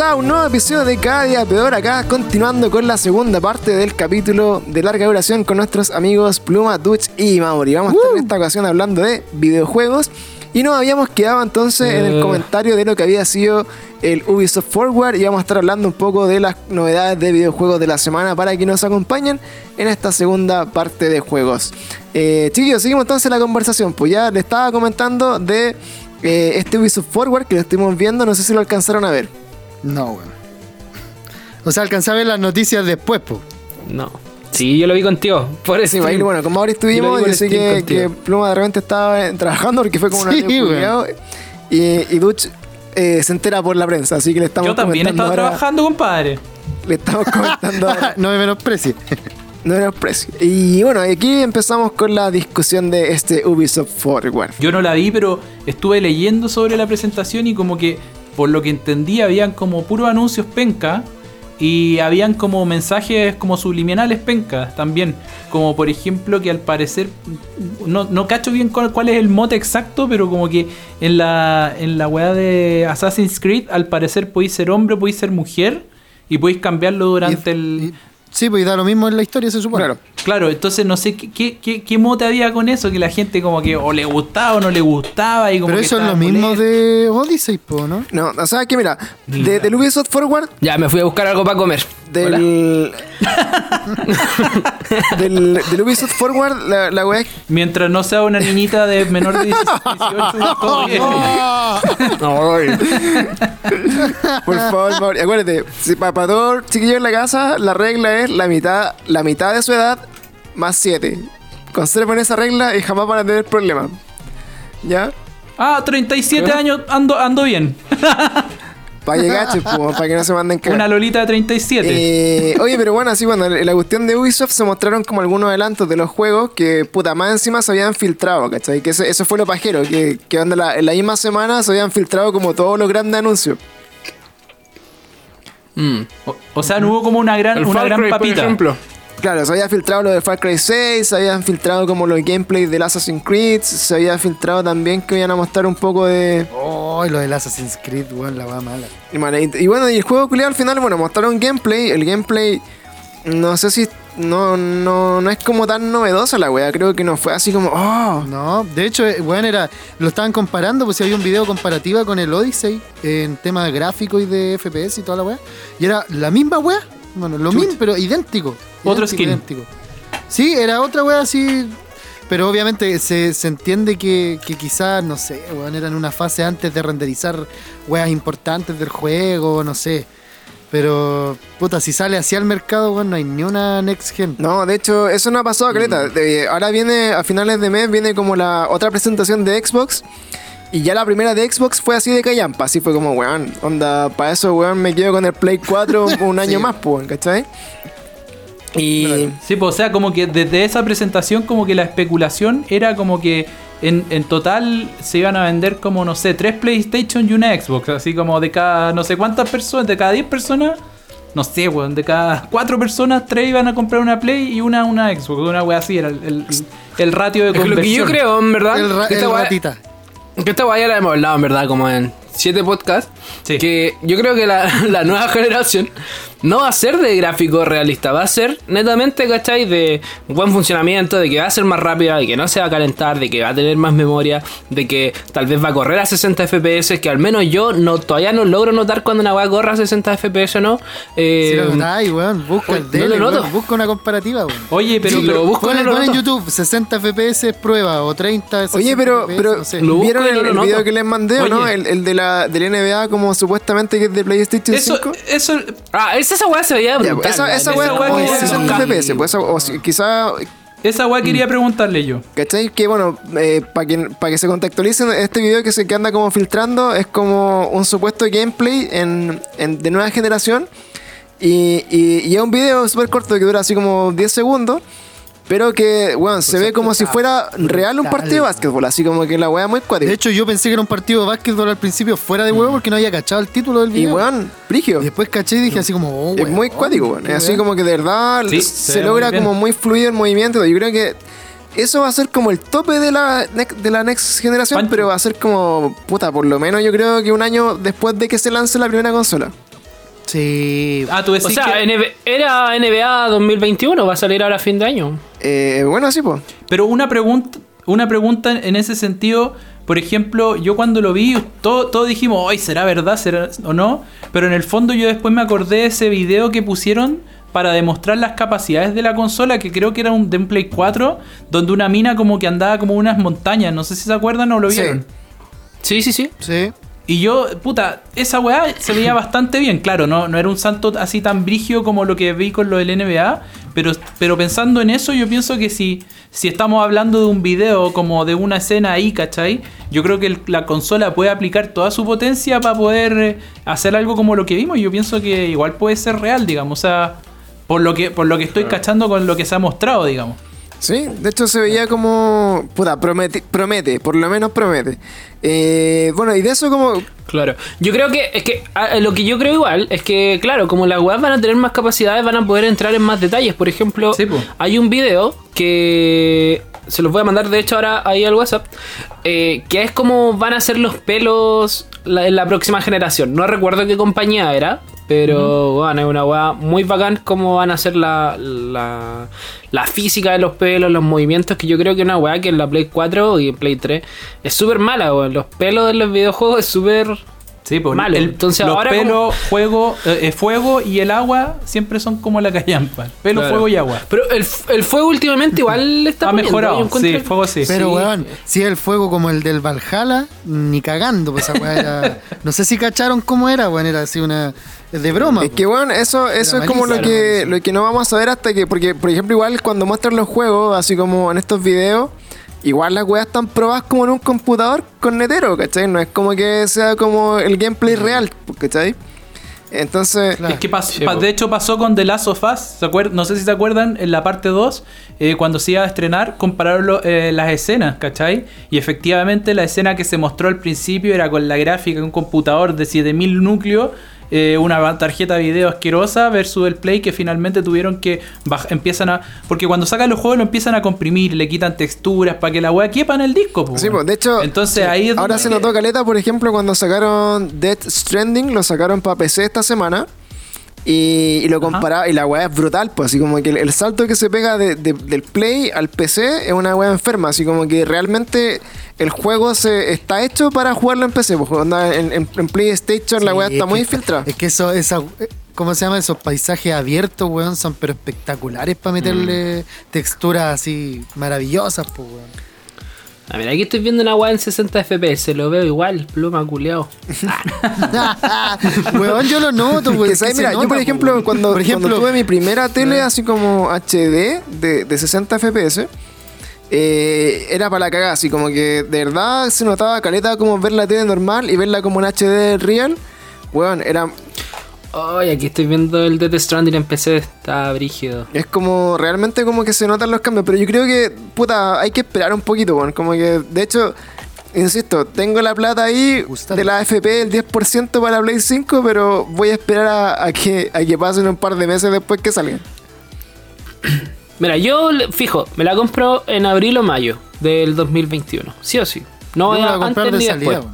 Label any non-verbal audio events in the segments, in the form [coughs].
A un nuevo episodio de Cada Día Peor, acá continuando con la segunda parte del capítulo de larga duración con nuestros amigos Pluma, Dutch y Mauri. Vamos a estar en esta ocasión hablando de videojuegos y nos habíamos quedado entonces en el Eh. comentario de lo que había sido el Ubisoft Forward y vamos a estar hablando un poco de las novedades de videojuegos de la semana para que nos acompañen en esta segunda parte de juegos. Eh, chiquillos, seguimos entonces la conversación. Pues ya le estaba comentando de eh, este Ubisoft Forward que lo estuvimos viendo, no sé si lo alcanzaron a ver. No, weón. O sea, alcanzé a ver las noticias después, po. No. Sí, yo lo vi contigo. Por eso. Sí, bueno, como ahora estuvimos, Yo yo sé que. Pluma de repente estaba trabajando porque fue como Sí, culiao, y, y Dutch eh, se entera por la prensa, así que le estamos Yo también comentando estaba ahora- trabajando, compadre. Le estamos [laughs] comentando ahora [laughs] no me menosprecie. no era precio. Y bueno, aquí empezamos con la discusión de este Ubisoft Forward. Yo no la vi, pero estuve leyendo sobre la presentación y como que, por lo que entendí, habían como puros anuncios penca y habían como mensajes como subliminales penca también. Como por ejemplo que al parecer, no, no cacho bien cuál, cuál es el mote exacto, pero como que en la, en la weá de Assassin's Creed, al parecer podéis ser hombre, podéis ser mujer y podéis cambiarlo durante Y- el... y- sí, pues da lo mismo en la historia, se supone. Claro. Claro, entonces no sé qué, qué, qué, qué mote había con eso, que la gente como que o le gustaba o no le gustaba y como Pero que eso es lo mismo de Odyssey, po, ¿no? No, o sea que mira, de, del Ubisoft Forward, Ya, me fui a buscar algo para comer. del. [laughs] del, del Ubisoft Forward, la, la Mientras no sea una niñita de menor de 18, todo bien. Ay. Por favor, Mauri, acuérdate, si para todo chiquillo en la casa, la regla es la mitad, la mitad de su edad más 7. Conserven esa regla y jamás van a tener problemas. ¿Ya? Ah, 37 años, ando, ando bien. Para llegar, para que no se manden cagar. Una lolita de 37. Eh, oye, pero bueno, así bueno, en la cuestión de Ubisoft se mostraron como algunos adelantos de los juegos que puta más encima se habían filtrado, ¿cachai? Que eso, eso fue lo pajero, que, que onda la- en la misma semana se habían filtrado como todos los grandes anuncios. Mm. O, o sea, no hubo como una gran, El una Far gran Cry, por papita. ejemplo. Claro, se había filtrado lo de Far Cry 6, se habían filtrado como los gameplays del Assassin's Creed, se había filtrado también que iban a mostrar un poco de... Oh, lo del Assassin's Creed, weón, la va mala. Y, bueno, y- y bueno, y el juego culiado al final, bueno, mostraron gameplay, el gameplay, no sé si... No, no, no es como tan novedosa la wea, creo que no fue así como... Oh, No, de hecho, eh, weón, era. Lo estaban comparando, pues si había un video comparativa con el Odyssey en temas gráficos y de FPS y toda la weá. Y era la misma weá. Bueno, lo mismo, pero idéntico. Otro idéntico, skin. idéntico. Sí, era otra weá así. Pero obviamente se, se entiende que, que quizás, no sé, weón, era en una fase antes de renderizar weas importantes del juego, no sé. Pero, puta, si sale hacia el mercado, weón, no hay ni una next gen. No, de hecho, eso no ha pasado, Caleta. De- ahora viene, a finales de mes, viene como la otra presentación de Xbox. Y ya la primera de Xbox fue así de callampa. Así fue como, weón, onda, para eso, weón, me quedo con el Play 4 un- [laughs] un año Sí. más, pues, ¿cachai? Y... Sí, pues, o sea, como que desde esa presentación, como que la especulación era como que en, en total se iban a vender como, no sé, tres PlayStation y una Xbox. Así como de cada no sé cuántas personas, de cada 10 personas, no sé, weón, de cada cuatro personas, tres iban a comprar una Play y una una Xbox. Una wea así era el, el, el ratio de Es que lo que yo conversión. creo, en verdad. El, ra- el weá- ratita. Que esta guaya la hemos hablado, en verdad, como en siete podcasts. Sí. Que yo creo que la, [laughs] la nueva generación no va a ser de gráfico realista, va a ser netamente, ¿cachai? De buen funcionamiento, de que va a ser más rápida, de que no se va a calentar, de que va a tener más memoria, de que tal vez va a correr a 60 FPS, que al menos yo no todavía no logro notar cuando una weá corra a 60 FPS o no. Eh, Si lo notáis, weón, busca el no dele, lo noto. weón, busca una comparativa, weón. Oye, pero, Sí, pero- Pon, no en. YouTube 60 FPS prueba o 30 60 Oye, pero, FPS, pero no sé. ¿vieron el, el video que les mandé o no? El, el de la del NBA como supuestamente que es de PlayStation eso, 5. eso, Ah, esa, esa weá se veía Ya, brutal. pues, esa, esa weá, como es 60 un FPS, pues, o, o si- quizá esa weá quería Mm. preguntarle yo. ¿Cachai? Que bueno, para que, pa' que se contextualicen, este video que se que anda como filtrando es como un supuesto gameplay en, en- de nueva generación. Y, y, y es un video súper corto que dura así como 10 segundos. Pero que, bueno, se ve como si fuera real un partido de básquetbol. Así como que la weá muy cuática. De hecho, yo pensé que era un partido de básquetbol al principio fuera de huevo porque no había cachado el título del y video. weón, brigio. Y después caché y dije así como, oh, Es weón, muy cuático, weón. Es así weón. como que de verdad Sí, se, logra muy como muy fluido el movimiento. Yo creo que eso va a ser como el tope de la, de la next generación, Pancho. pero va a ser como, puta, por lo menos yo creo que un año después de que se lance la primera consola. Sí. Ah, tú O decís sea, que... NB era NBA 2021, va a salir ahora a fin de año. Eh, bueno, sí, pues. Pero una pregunta, una pregunta en ese sentido, por ejemplo, yo cuando lo vi, todos todo dijimos, hoy será verdad, será o no, pero en el fondo yo después me acordé de ese video que pusieron para demostrar las capacidades de la consola, que creo que era un de un Play 4, donde una mina como que andaba como unas montañas, no sé si se acuerdan o lo Sí. vieron. Sí, sí, sí. Sí. Y yo, puta, esa weá se veía bastante bien, claro, no, no era un santo así tan brigio como lo que vi con lo del NBA, pero, pero pensando en eso, yo pienso que si, si estamos hablando de un video como de una escena ahí, ¿cachai? Yo creo que el- la consola puede aplicar toda su potencia para poder eh, hacer algo como lo que vimos, yo pienso que igual puede ser real, digamos, o sea, por lo que, por lo que estoy cachando con lo que se ha mostrado, digamos. Sí, de hecho se veía como. Puta, promete, promete, por lo menos promete. Eh, bueno, y de eso como. Claro. Yo creo que es que a- lo que yo creo igual es que, claro, como las webs van a tener más capacidades, van a poder entrar en más detalles. Por ejemplo, Sí, hay un video que se los voy a mandar de hecho ahora ahí al WhatsApp, eh, que es como van a ser los pelos la- en la próxima generación. No recuerdo qué compañía era, pero bueno, es una weá muy bacán cómo van a ser la, la, la física de los pelos, los movimientos, que yo creo que es una weá que en la Play 4 y en Play 3 es súper mala, weón. Los pelos de los videojuegos es súper... Sí, pues Malo. el- Entonces, los ahora pelos, fuego, eh, eh, fuego y el agua siempre son como la callampa. Pelo, Claro. fuego y agua. Pero el, el fuego últimamente igual [laughs] está Ha mejorado, sí, fuego sí. Pero, Sí. weón, si el fuego como el del Valhalla, ni cagando, pues esa weá era. [laughs] No sé si cacharon cómo era, weón, era así una. Es de broma. Es que bueno, eso, eso es como lo que, lo que no vamos a saber hasta que. Porque, por ejemplo, igual cuando muestran los juegos, así como en estos videos, igual las weas están probadas como en un computador con netero, ¿cachai? No es como que sea como el gameplay real, ¿cachai? Entonces. Claro. Es que pas- Sí, pa- po. de hecho pasó con The Last of Us. ¿se acuer- No sé si se acuerdan, en la parte 2, eh, cuando se iba a estrenar, compararon lo- eh, las escenas, ¿cachai? Y efectivamente la escena que se mostró al principio era con la gráfica de un computador de 7000 núcleos. Eh, una tarjeta de video asquerosa versus el Play que finalmente tuvieron que empiezan a porque cuando sacan los juegos lo empiezan a comprimir le quitan texturas para que la wea quepa en el disco po, Sí, pues de hecho, entonces ahí es ahora se notó caleta, por ejemplo, cuando sacaron Death Stranding, lo sacaron para PC esta semana. Y, y lo comparaba, y la weá es brutal, pues así como que el, el salto que se pega de- de- del Play al PC es una weá enferma, así como que realmente el juego se está hecho para jugarlo en PC, pues en, en- en PlayStation la weá está es muy que- infiltrada. Es que eso, esa, ¿cómo se llama? Esos paisajes abiertos, weón, son pero espectaculares para meterle texturas así maravillosas, pues, weón. A ver, aquí estoy viendo una weá en 60 FPS, lo veo igual, pluma culeado. [laughs] weón, yo lo noto, weón. ¿sabes? Mira, yo por po, ejemplo, weón. cuando, por ejemplo, cuando tuve mi primera tele así como HD de, de 60 FPS, eh, era para la cagada, así como que de verdad se notaba caleta como ver la tele normal y verla como en HD real. Weón, era, Ay, aquí estoy viendo el Death Stranding en PC, está brígido. es como realmente como que se notan los cambios, pero yo creo que, puta, hay que esperar un poquito, weón. Como que, de hecho, insisto, tengo la plata ahí de la FP el 10% para la Play 5, pero voy a esperar a, a que, a que pasen un par de meses después que salga. [coughs] Mira, yo fijo, me la compro en abril o mayo del 2021, sí o sí. No voy a antes de ni salida, después.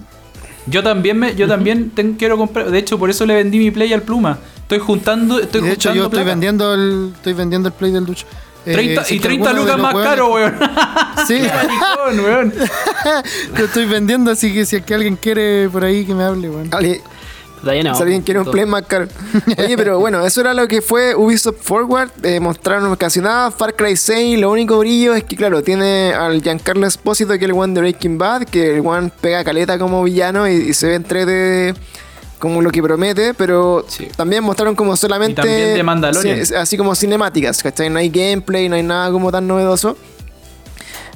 Yo también me, yo también ten- quiero comprar. De hecho, por eso le vendí mi play al pluma. Estoy juntando, estoy de hecho, juntando yo estoy vendiendo el, estoy vendiendo el play del ducho. Eh, 30 si y es que 30 alguno de lucas más weones- caro, weón. [laughs] Sí, Maricón, weón. [laughs] lo estoy vendiendo, así que si es que alguien quiere por ahí que me hable, weón. Todavía no. Si alguien quiere un Todo. play más caro. Oye, pero bueno, eso era lo que fue Ubisoft Forward. Eh, mostraron casi nada. Far Cry 6, lo único brillo es que, claro, tiene al Giancarlo Espósito, que es el one de Breaking Bad, que el one pega caleta como villano y, y se ve entre de como lo que promete, pero Sí. también mostraron como solamente Y también de Mandalorian. sí, así como cinemáticas, ¿cachai? No hay gameplay, no hay nada como tan novedoso.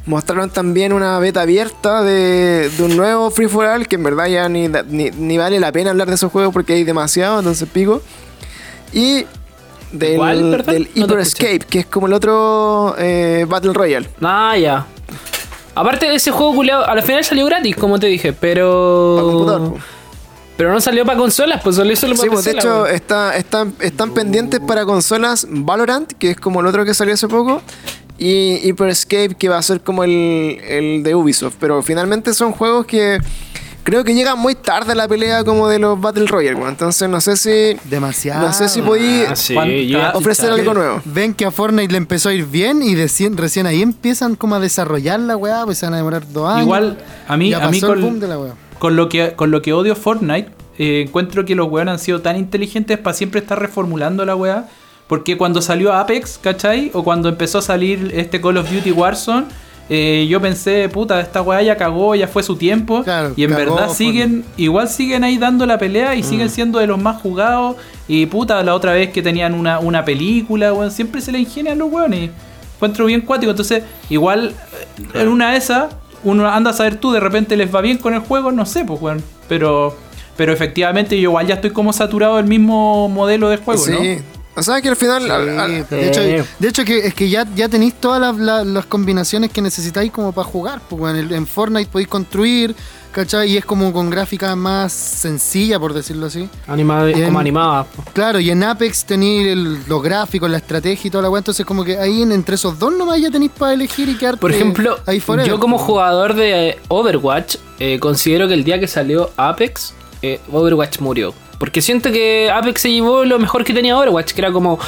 Mostraron también una beta abierta de, de un nuevo Free for All que en verdad ya ni, ni, ni vale la pena hablar de esos juegos porque hay demasiado, entonces pico. Y del, del No Hyper. Escape, que es como el otro eh, Battle Royale. Ah, ya. Aparte de ese juego culeado, al final salió gratis, como te dije, Para pero. computador. Pero no salió para consolas, pues salió solo para Sí, pues de la hecho está, están, están pendientes para consolas Valorant, que es como el otro que salió hace poco, y Hyper Escape, que va a ser como el, el de Ubisoft. Pero finalmente son juegos que creo que llegan muy tarde a la pelea como de los Battle Royale, weón. Entonces no sé si. Demasiado. No sé si podí Ah, sí, ofrecer algo nuevo. Ven que a Fortnite le empezó a ir bien y recién, recién ahí empiezan como a desarrollar la weá, pues se van a demorar dos años. Igual, a mí, a mí con, boom de la weá. con lo que con lo que odio Fortnite, eh, encuentro que los weones han sido tan inteligentes para siempre estar reformulando la weá. Porque cuando salió Apex, ¿cachai? O cuando empezó a salir este Call of Duty Warzone, eh, yo pensé, puta, esta weá ya cagó, ya fue su tiempo. Claro, y en cagó verdad siguen, igual siguen ahí dando la pelea y Mm. siguen siendo de los más jugados. Y puta, la otra vez que tenían una, una película, weón, siempre se le ingenian los weones. Encuentro bien cuático. Entonces, igual, eh, en una de esas, uno anda a saber tú, de repente les va bien con el juego, no sé, pues, weón. Pero, pero efectivamente, yo igual ya estoy como saturado del mismo modelo de juego, sí. ¿no? O sea que al final. Sí, al- al- de, hecho, de hecho que es que ya, ya tenéis todas las, las- las combinaciones que necesitáis como para jugar. Weón. en, en Fortnite podéis construir, ¿cachai? Y es como con gráfica más sencilla, por decirlo así. Animada, como animada. Claro, y en Apex tenéis los gráficos, la estrategia y toda la weá. Entonces, como que ahí en- entre esos dos nomás ya tenéis para elegir y quedarte Por ejemplo, ahí yo como jugador de Overwatch, eh, considero que el día que salió Apex, eh, Overwatch murió. Porque siento que Apex se llevó lo mejor que tenía Overwatch, que era como...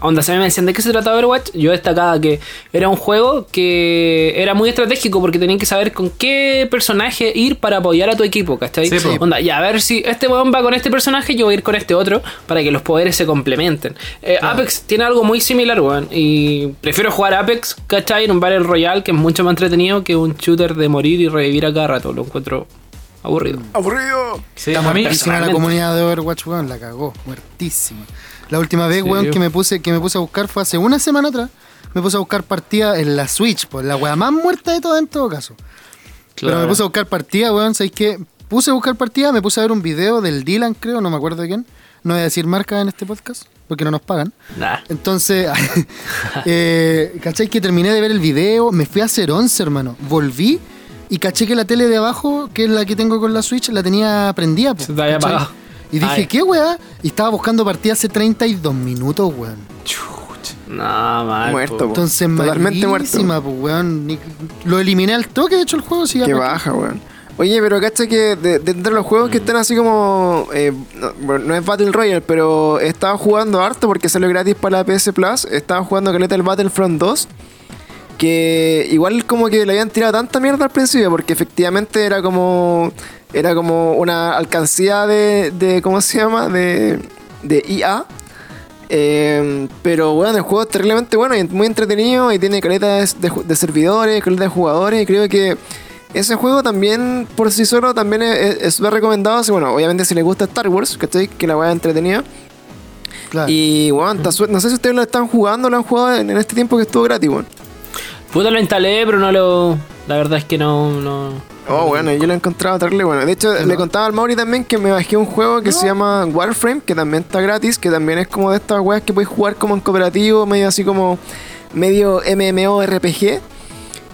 Onda, se me decían de qué se trata Overwatch. Yo destacaba que era un juego que era muy estratégico porque tenían que saber con qué personaje ir para apoyar a tu equipo, ¿cachai? Sí, po. Onda, ya a ver si este weón va con este personaje, yo voy a ir con este otro para que los poderes se complementen. Eh, Apex tiene algo muy similar, weón. Y prefiero jugar Apex, ¿cachai? En un Battle Royale que es mucho más entretenido que un shooter de morir y revivir a cada rato. Lo encuentro aburrido. Aburrido. Sí, Está a mí, muertísima la comunidad de Overwatch, weón, la cagó, muertísima. La última vez, Sí. weón, que me puse, que me puse a buscar fue hace una semana atrás. Me puse a buscar partida en la Switch, pues la weá más muerta de todas en todo caso. Pero me puse a buscar partida, weón, ¿sabéis qué? Puse a buscar partida, me puse a ver un video del Dylan, creo, no me acuerdo de quién. No voy a decir marca en este podcast, porque no nos pagan. Nah. Entonces, [laughs] eh, ¿cachai? Que terminé de ver el video, me fui a hacer 11, hermano. Volví y caché que la tele de abajo, que es la que tengo con la Switch, la tenía prendida. po, Se te había apagado. Y dije, Ay. ¿qué weá? Y estaba buscando partida hace 32 minutos, weón. No, mal, Muerto, po. Entonces, Totalmente muerto. malísima, pues, weón. Ni- Lo eliminé al toque, de hecho, el juego sí. Qué baja, weón. Oye, pero cacha que de, de entre los juegos que están así como. eh, no, bueno, no es Battle Royale, pero estaba jugando harto porque salió gratis para la PS Plus. Estaba jugando caleta el Battlefront 2. Que igual como que le habían tirado tanta mierda al principio, porque efectivamente era como. Era como una alcancía de. de ¿Cómo se llama? De. de IA. Eh, pero bueno, el juego es terriblemente bueno y muy entretenido y tiene caletas de, servidores, caletas de jugadores y creo que ese juego también por sí solo también es- súper recomendado. Bueno, obviamente si les gusta Star Wars, ¿cachai? Que la weá es entretenida. Claro. Y bueno, no sé si ustedes lo están jugando, lo han jugado en, en este tiempo que estuvo gratis, weón. Puta, lo instalé, pero no lo. La verdad es que no. no... Oh, bueno, yo lo he encontrado terrible bueno. De hecho, le contaba al Mauri también que me bajé un juego que se llama Warframe, que también está gratis, que también es como de estas weas que puedes jugar como en cooperativo, medio así como medio MMORPG.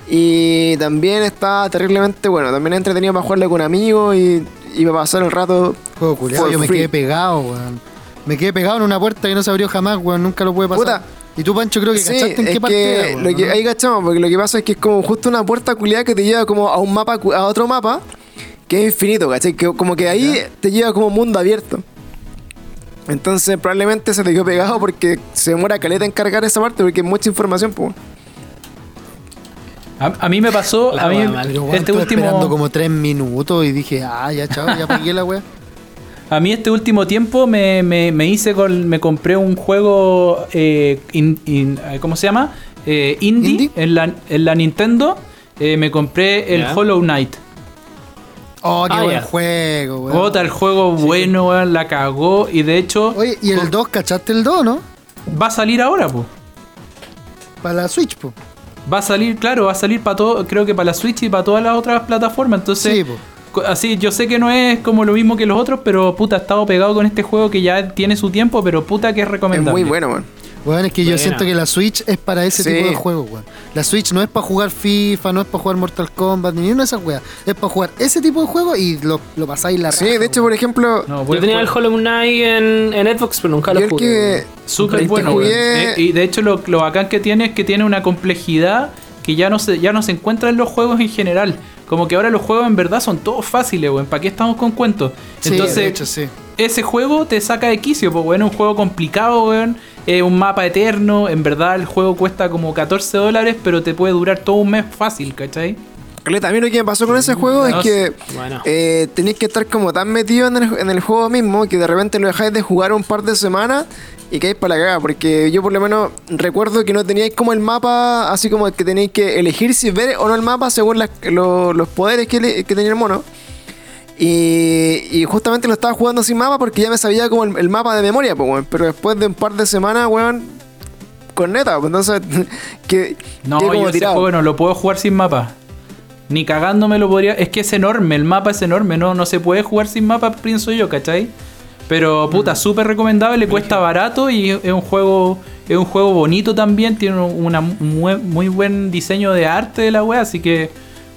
Y también está terriblemente bueno. También es entretenido para jugarle con amigos y, y para pasar el rato. Juego culiao, for yo me free. quedé pegado, weón. Me quedé pegado en una puerta que no se abrió jamás, weón. Nunca lo pude pasar. Puta. Y tú, Pancho, creo que Sí, cachaste en es qué parte que, era, weón, lo que ¿no? ahí cachamos, porque lo que pasa es que es como justo una puerta culiada que te lleva como a un mapa, a otro mapa, que es infinito, ¿cachai? Que como que ahí te lleva como mundo abierto. Entonces probablemente se te quedó pegado porque se demora caleta en cargar esa parte porque es mucha información, pues. a, a mí me pasó, La a mí wea este estuve esperando último, como tres minutos y dije, ah, ya, chao, ya pagué la weá. [laughs] a mí este último tiempo me, me, me hice con, me compré un juego, eh, in- in- eh, ¿cómo se llama? Eh, indie, ¿Indie? En, la, en la Nintendo. Eh, me compré el. Hollow Knight. Oh, qué Ah, buen juego, weón. Otra, el juego bueno, weón, la cagó. Y de hecho, Oye, y el 2, ¿cachaste el 2, no? va a salir ahora, pues. Para la Switch, po. Va a salir, claro, va a salir para todo, creo que para la Switch y para todas las otras plataformas. Entonces, Sí, po. Así, yo sé que no es como lo mismo que los otros, pero puta, he estado pegado con este juego que ya tiene su tiempo, pero puta que es Es recomendable. muy bueno, man. Weón, es que yo siento que la Switch es para ese Sí. tipo de juegos, weón. La Switch no es para jugar FIFA, no es para jugar Mortal Kombat, ni una de esas weas. Es para jugar ese tipo de juegos y lo, lo pasáis la Sí, raja, de hecho, weón. por ejemplo, No, Yo tenía el. Hollow Knight en, en Xbox, pero nunca lo jugué. que. Súper bueno, weón. Eh, y de hecho lo, lo bacán que tiene es que tiene una complejidad que ya no se, ya no se encuentra en los juegos en general. Como que ahora los juegos en verdad son todos fáciles, weón. ¿Para qué estamos con cuentos? Sí, Entonces, de hecho, sí. ese juego te saca de quicio, pues weón, es un juego complicado, weón. Es un mapa eterno, en verdad el juego cuesta como 14 dólares, pero te puede durar todo un mes fácil, ¿cachai? Mí lo que me pasó con ese juego es que Bueno. eh, tenéis que estar como tan metido en el, en el juego mismo que de repente lo dejáis de jugar un par de semanas y caéis para la cagada. Porque yo por lo menos recuerdo que no teníais como el mapa, así como que tenéis que elegir si ver o no el mapa según las- lo- los poderes que, le- que tenía el mono. Y, y justamente lo estaba jugando sin mapa porque ya me sabía como el, el mapa de memoria, pues. Pero después de un par de semanas, weón, con neta, pues entonces, [laughs] que, No, yo ese juego no lo puedo jugar sin mapa. Ni cagándome lo podría. Es que es enorme, el mapa es enorme, no, no se puede jugar sin mapa, pienso yo, ¿cachai? Pero Mm. puta, súper recomendable, cuesta barato y es un juego. Es un juego bonito también, tiene una muy, muy buen diseño de arte de la wea, así que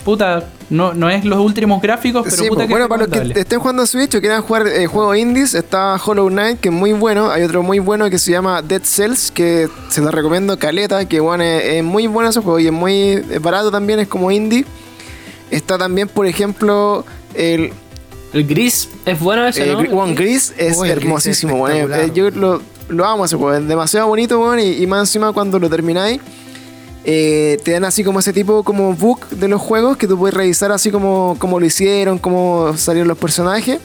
puta, no, no es los últimos gráficos, pero Sí, puta pues, que bueno, para los que estén jugando Switch o quieran jugar eh, juegos indies, está Hollow Knight, que es muy bueno. Hay otro muy bueno que se llama Dead Cells, que se lo recomiendo caleta, que bueno, es, es muy bueno ese juego y es muy es barato también, es como indie. Está también, por ejemplo, el, El gris es bueno ese, ¿no? Gri- One Gris, es Uy, Gris es hermosísimo, bueno, espectacular, eh, yo lo, lo amo ese juego, es demasiado bonito, bueno, y, y más encima cuando lo termináis. eh, te dan así como ese tipo como book de los juegos que tú puedes revisar así como, como lo hicieron, cómo salieron los personajes.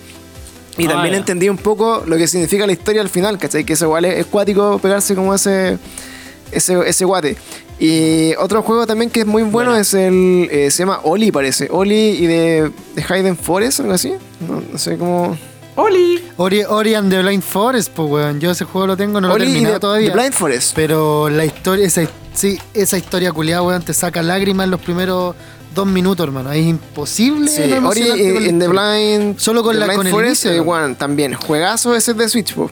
Y Ah, también ya. entendí un poco lo que significa la historia al final, ¿cachai? Que eso igual es, es cuático pegarse como ese, ese, ese guate. Y otro juego también que es muy bueno, Bueno. es el. eh, se llama Oli, parece. Oli y de, de Hayden Forest, algo así. No, no sé cómo. ¡Oli! Ori, Ori and the Blind Forest, pues weón. Yo ese juego lo tengo, no lo he Oli y terminado de, todavía. de Blind Forest. Pero la historia, esa, sí, esa historia culiada, weón, te saca lágrimas en los primeros dos minutos, hermano. Es imposible. Sí, no Ori la en The. Blind. Solo con The la- Blind con el Forest, inicio, eh, también. Juegazo ese de Switch, po.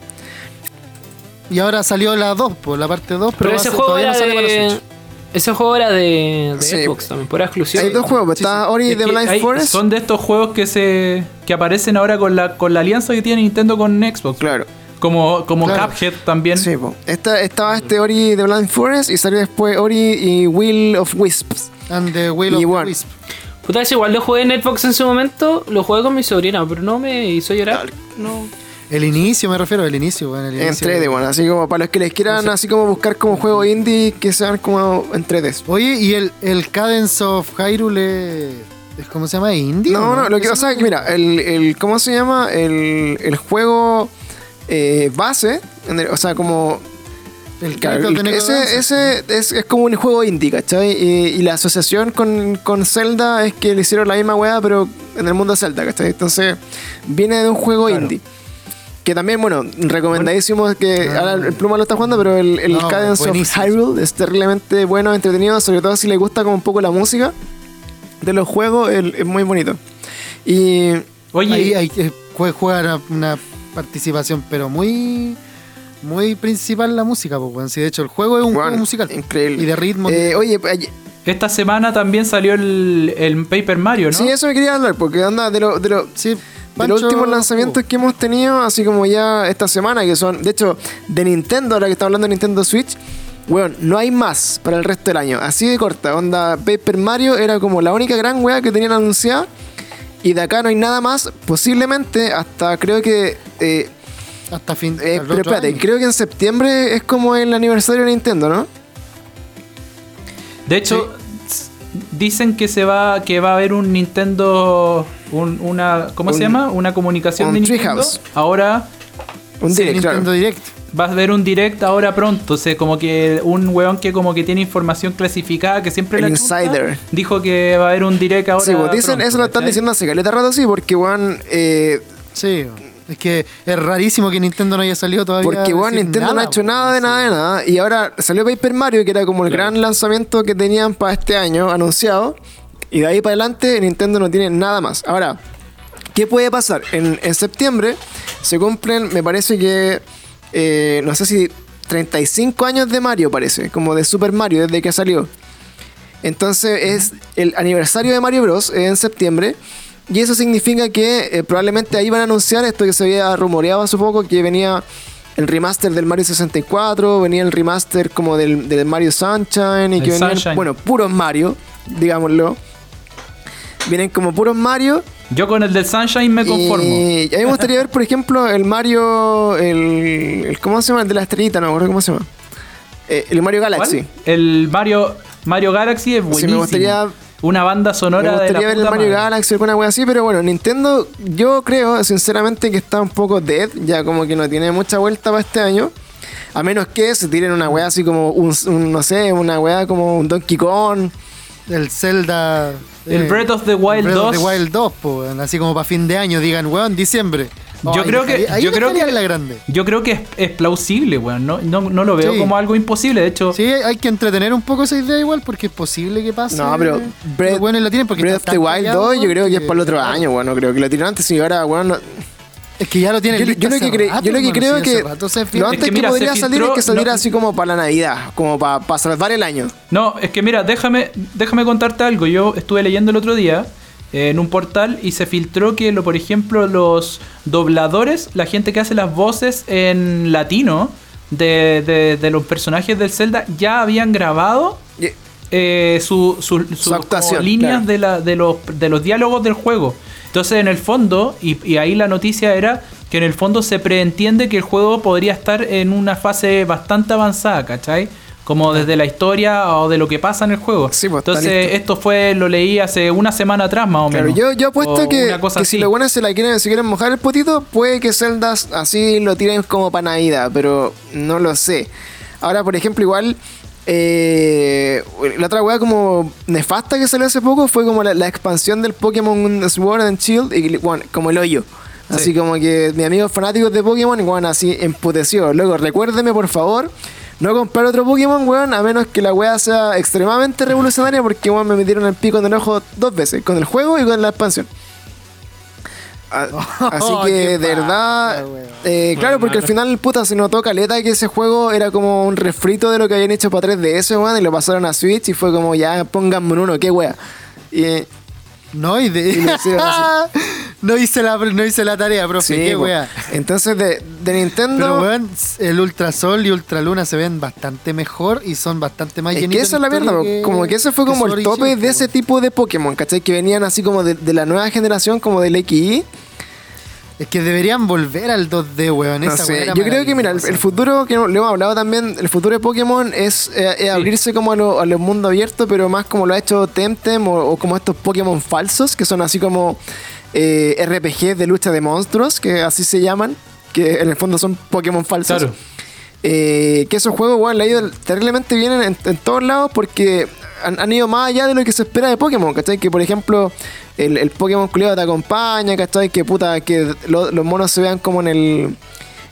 Y ahora salió la 2, pues la parte 2, pero, Pero ese juego todavía era no sale para la de. Switch. Ese juego era de, de Sí. Xbox también, por exclusivo. Hay dos juegos, Sí, está sí. Ori Es de que Blind hay- Forest. Son de estos juegos que se que aparecen ahora con la con la alianza que tiene Nintendo con Xbox. Claro. Como, como Claro. Cuphead también. Sí, po. Esta, estaba este Ori de Blind Forest y salió después Ori y Will of Wisps. And the Will Y of the bueno. Wisp. Puta, ese igual lo jugué en Xbox en su momento, lo jugué con mi sobrina, pero no me hizo llorar. No. El inicio, me refiero, el inicio, weón. El En inicio. 3D, bueno, así como para los que les quieran así como buscar como juego indie que sean como en 3D. Oye, ¿y el, el Cadence of Hyrule es, cómo se llama? ¿Indie? No, o no, lo que pasa es que, mira, el, el- ¿cómo se llama? El, el juego eh, base, en el- o sea, como... El claro, el- ese ese es, es como un juego indie, ¿cachai? Y, y la asociación con, con Zelda es que le hicieron la misma weá, pero en el mundo de Zelda, ¿cachai? Entonces, viene de un juego Claro. indie. Que también, bueno, recomendadísimo que Ah. ahora el Pluma lo está jugando, pero el, el No, Cadence of. Hyrule es terriblemente bueno, entretenido, sobre todo si le gusta como un poco la música de los juegos, el- es muy bonito. Y Oye, Ahí, eh, jue- juega una, participación, pero muy muy principal la música, pues. Sí, de hecho, el juego es un Bueno, juego musical. increíble. Y de ritmo. eh, oye, ay- esta semana también salió el, el Paper Mario, ¿no? sí, eso me quería hablar, porque anda de lo, de lo- sí, Pancho- los últimos lanzamientos que hemos tenido, así como ya esta semana, que son, de hecho, de Nintendo, ahora que estamos hablando de Nintendo Switch, weón, no hay más para el resto del año. Así de corta, onda, Paper Mario era como la única gran weá que tenían anunciada. Y de acá no hay nada más, posiblemente hasta creo que... eh, hasta fin. eh, al pero espérate, año. creo que en septiembre es como el aniversario de Nintendo, ¿no? De hecho, dicen que se va que va a haber un Nintendo un- una ¿cómo se llama? Una comunicación un de Nintendo. Treehouse. Ahora Un Sí, direct, Nintendo claro. Direct. va a haber un direct ahora pronto, o sea, como que un weón que como que tiene información clasificada que siempre El la insider. dijo que va a haber un direct ahora. Sí, pues dicen, pronto, eso lo están diciendo hace caleta rato, sí, porque, weón, eh, Sí, es que es rarísimo que Nintendo no haya salido todavía. Porque decir Nintendo no ha hecho nada de Sí. nada de nada. Y ahora salió Paper Mario, que era como el Claro. gran lanzamiento que tenían para este año anunciado. Y de ahí para adelante Nintendo no tiene nada más. Ahora, ¿qué puede pasar? En, en septiembre se cumplen, me parece que, eh, no sé si 35 años de Mario, parece, como de Super Mario desde que salió. Entonces es el aniversario de Mario Bros. en septiembre. Y eso significa que eh, probablemente ahí van a anunciar esto que se había rumoreado hace poco, que venía el remaster del Mario 64, venía el remaster como del, del Mario Sunshine y El que Sunshine. bueno, puros Mario, digámoslo. Vienen como puros Mario. Yo con el del Sunshine me conformo. Y a mí me gustaría ver, por ejemplo, el Mario, el, el- ¿cómo se llama? El de la estrellita, no me acuerdo cómo se llama. Eh, el Mario ¿Cuál? Galaxy. El Mario, Mario Galaxy es me buenísimo. gustaría- Una banda Me sonora de la gustaría ver el Mario madre. Galaxy o alguna wea así, pero bueno, Nintendo, yo creo sinceramente que está un poco dead, ya como que no tiene mucha vuelta para este año. A menos que se tiren una wea así como un, un, no sé, una wea como un Donkey Kong. El Zelda. El Breath of the Wild Breath 2. of the Wild 2, po, weón, así como para fin de año, digan, weón, diciembre. Yo ahí creo que- ahí yo creo que- la grande. Yo creo que es, es plausible, weón. No, no, no lo veo Sí. como algo imposible. De hecho, Sí, hay que entretener un poco esa idea igual, porque es posible que pase. No, pero Breath, bueno, lo tienen porque Breath of the Wild callado 2 yo creo que es para el otro año, bueno, creo que lo tiran antes y ahora, bueno, no- Es que ya lo tienen yo, listo yo lo que, cre- rato, yo lo que creo que se lo antes Es que mira, podría salir es que saliera no- así como para la Navidad, como para salvar el año. No, es que mira, déjame, déjame contarte algo. Yo estuve leyendo el otro día eh, en un portal y se filtró que, lo, por ejemplo, los dobladores, la gente que hace las voces en latino de, de- de los personajes del Zelda, ya habían grabado Eh, su, su- sus actuación, como líneas claro. de, la, de, los, de los diálogos del juego. Entonces, en el fondo, y, y ahí la noticia era que en el fondo se preentiende que el juego podría estar en una fase bastante avanzada, ¿cachai? Como desde la historia o de lo que pasa en el juego. Sí, pues, Entonces, esto fue, lo leí hace una semana atrás más o Claro, menos. yo, yo apuesto O que, que si así. los buenos se la quieren, si quieren mojar el potito, puede que Zelda así lo tiren como para Navidad, pero no lo sé. Ahora, por ejemplo, igual, eh, la otra weá como nefasta que salió hace poco fue como la, la expansión del Pokémon Sword and Shield, y, bueno, como el hoyo. Así Sí. como que mis amigos fanáticos de Pokémon, weón, así emputeció. Luego, recuérdeme por favor. No comprar otro Pokémon, weón, a menos que la weá sea extremadamente revolucionaria, porque weón, me metieron el pico en el ojo dos veces, con el juego y con la expansión. A- [laughs] Así Oh, que, de verdad, eh, claro, porque al final, puta, se notó caleta que ese juego era como un refrito de lo que habían hecho para 3DS, weón, y lo pasaron a Switch y fue como, ya, pónganme uno, qué wea. Y, No, y de... [laughs] No, hice la, no hice la tarea, profe. sí, qué wea. Entonces, de, de Nintendo. Pero, weón, el Ultrasol y Ultraluna se ven bastante mejor y son bastante más Es que llenitos esa es la mierda, como que ese fue como el tope de ese tipo de Pokémon, ¿cachai? Que venían así como de, de la nueva generación, como del XY. Es que deberían volver al 2D, weón. No esa sé, yo creo que, mira, el, futuro, que lo hemos hablado también, el futuro de Pokémon es, eh, es abrirse como a, lo- a los mundos abiertos, pero más como lo ha hecho Temtem o, o como estos Pokémon falsos, que son así como eh, RPG de lucha de monstruos, que así se llaman, que en el fondo son Pokémon falsos. Claro. Eh, que esos juegos, weón, le ha ido terriblemente bien en, en todos lados porque han, han ido más allá de lo que se espera de Pokémon, ¿cachai? Que por ejemplo, el, Pokémon culiado te acompaña, ¿cachai? Que puta, que lo- los monos se vean como en el,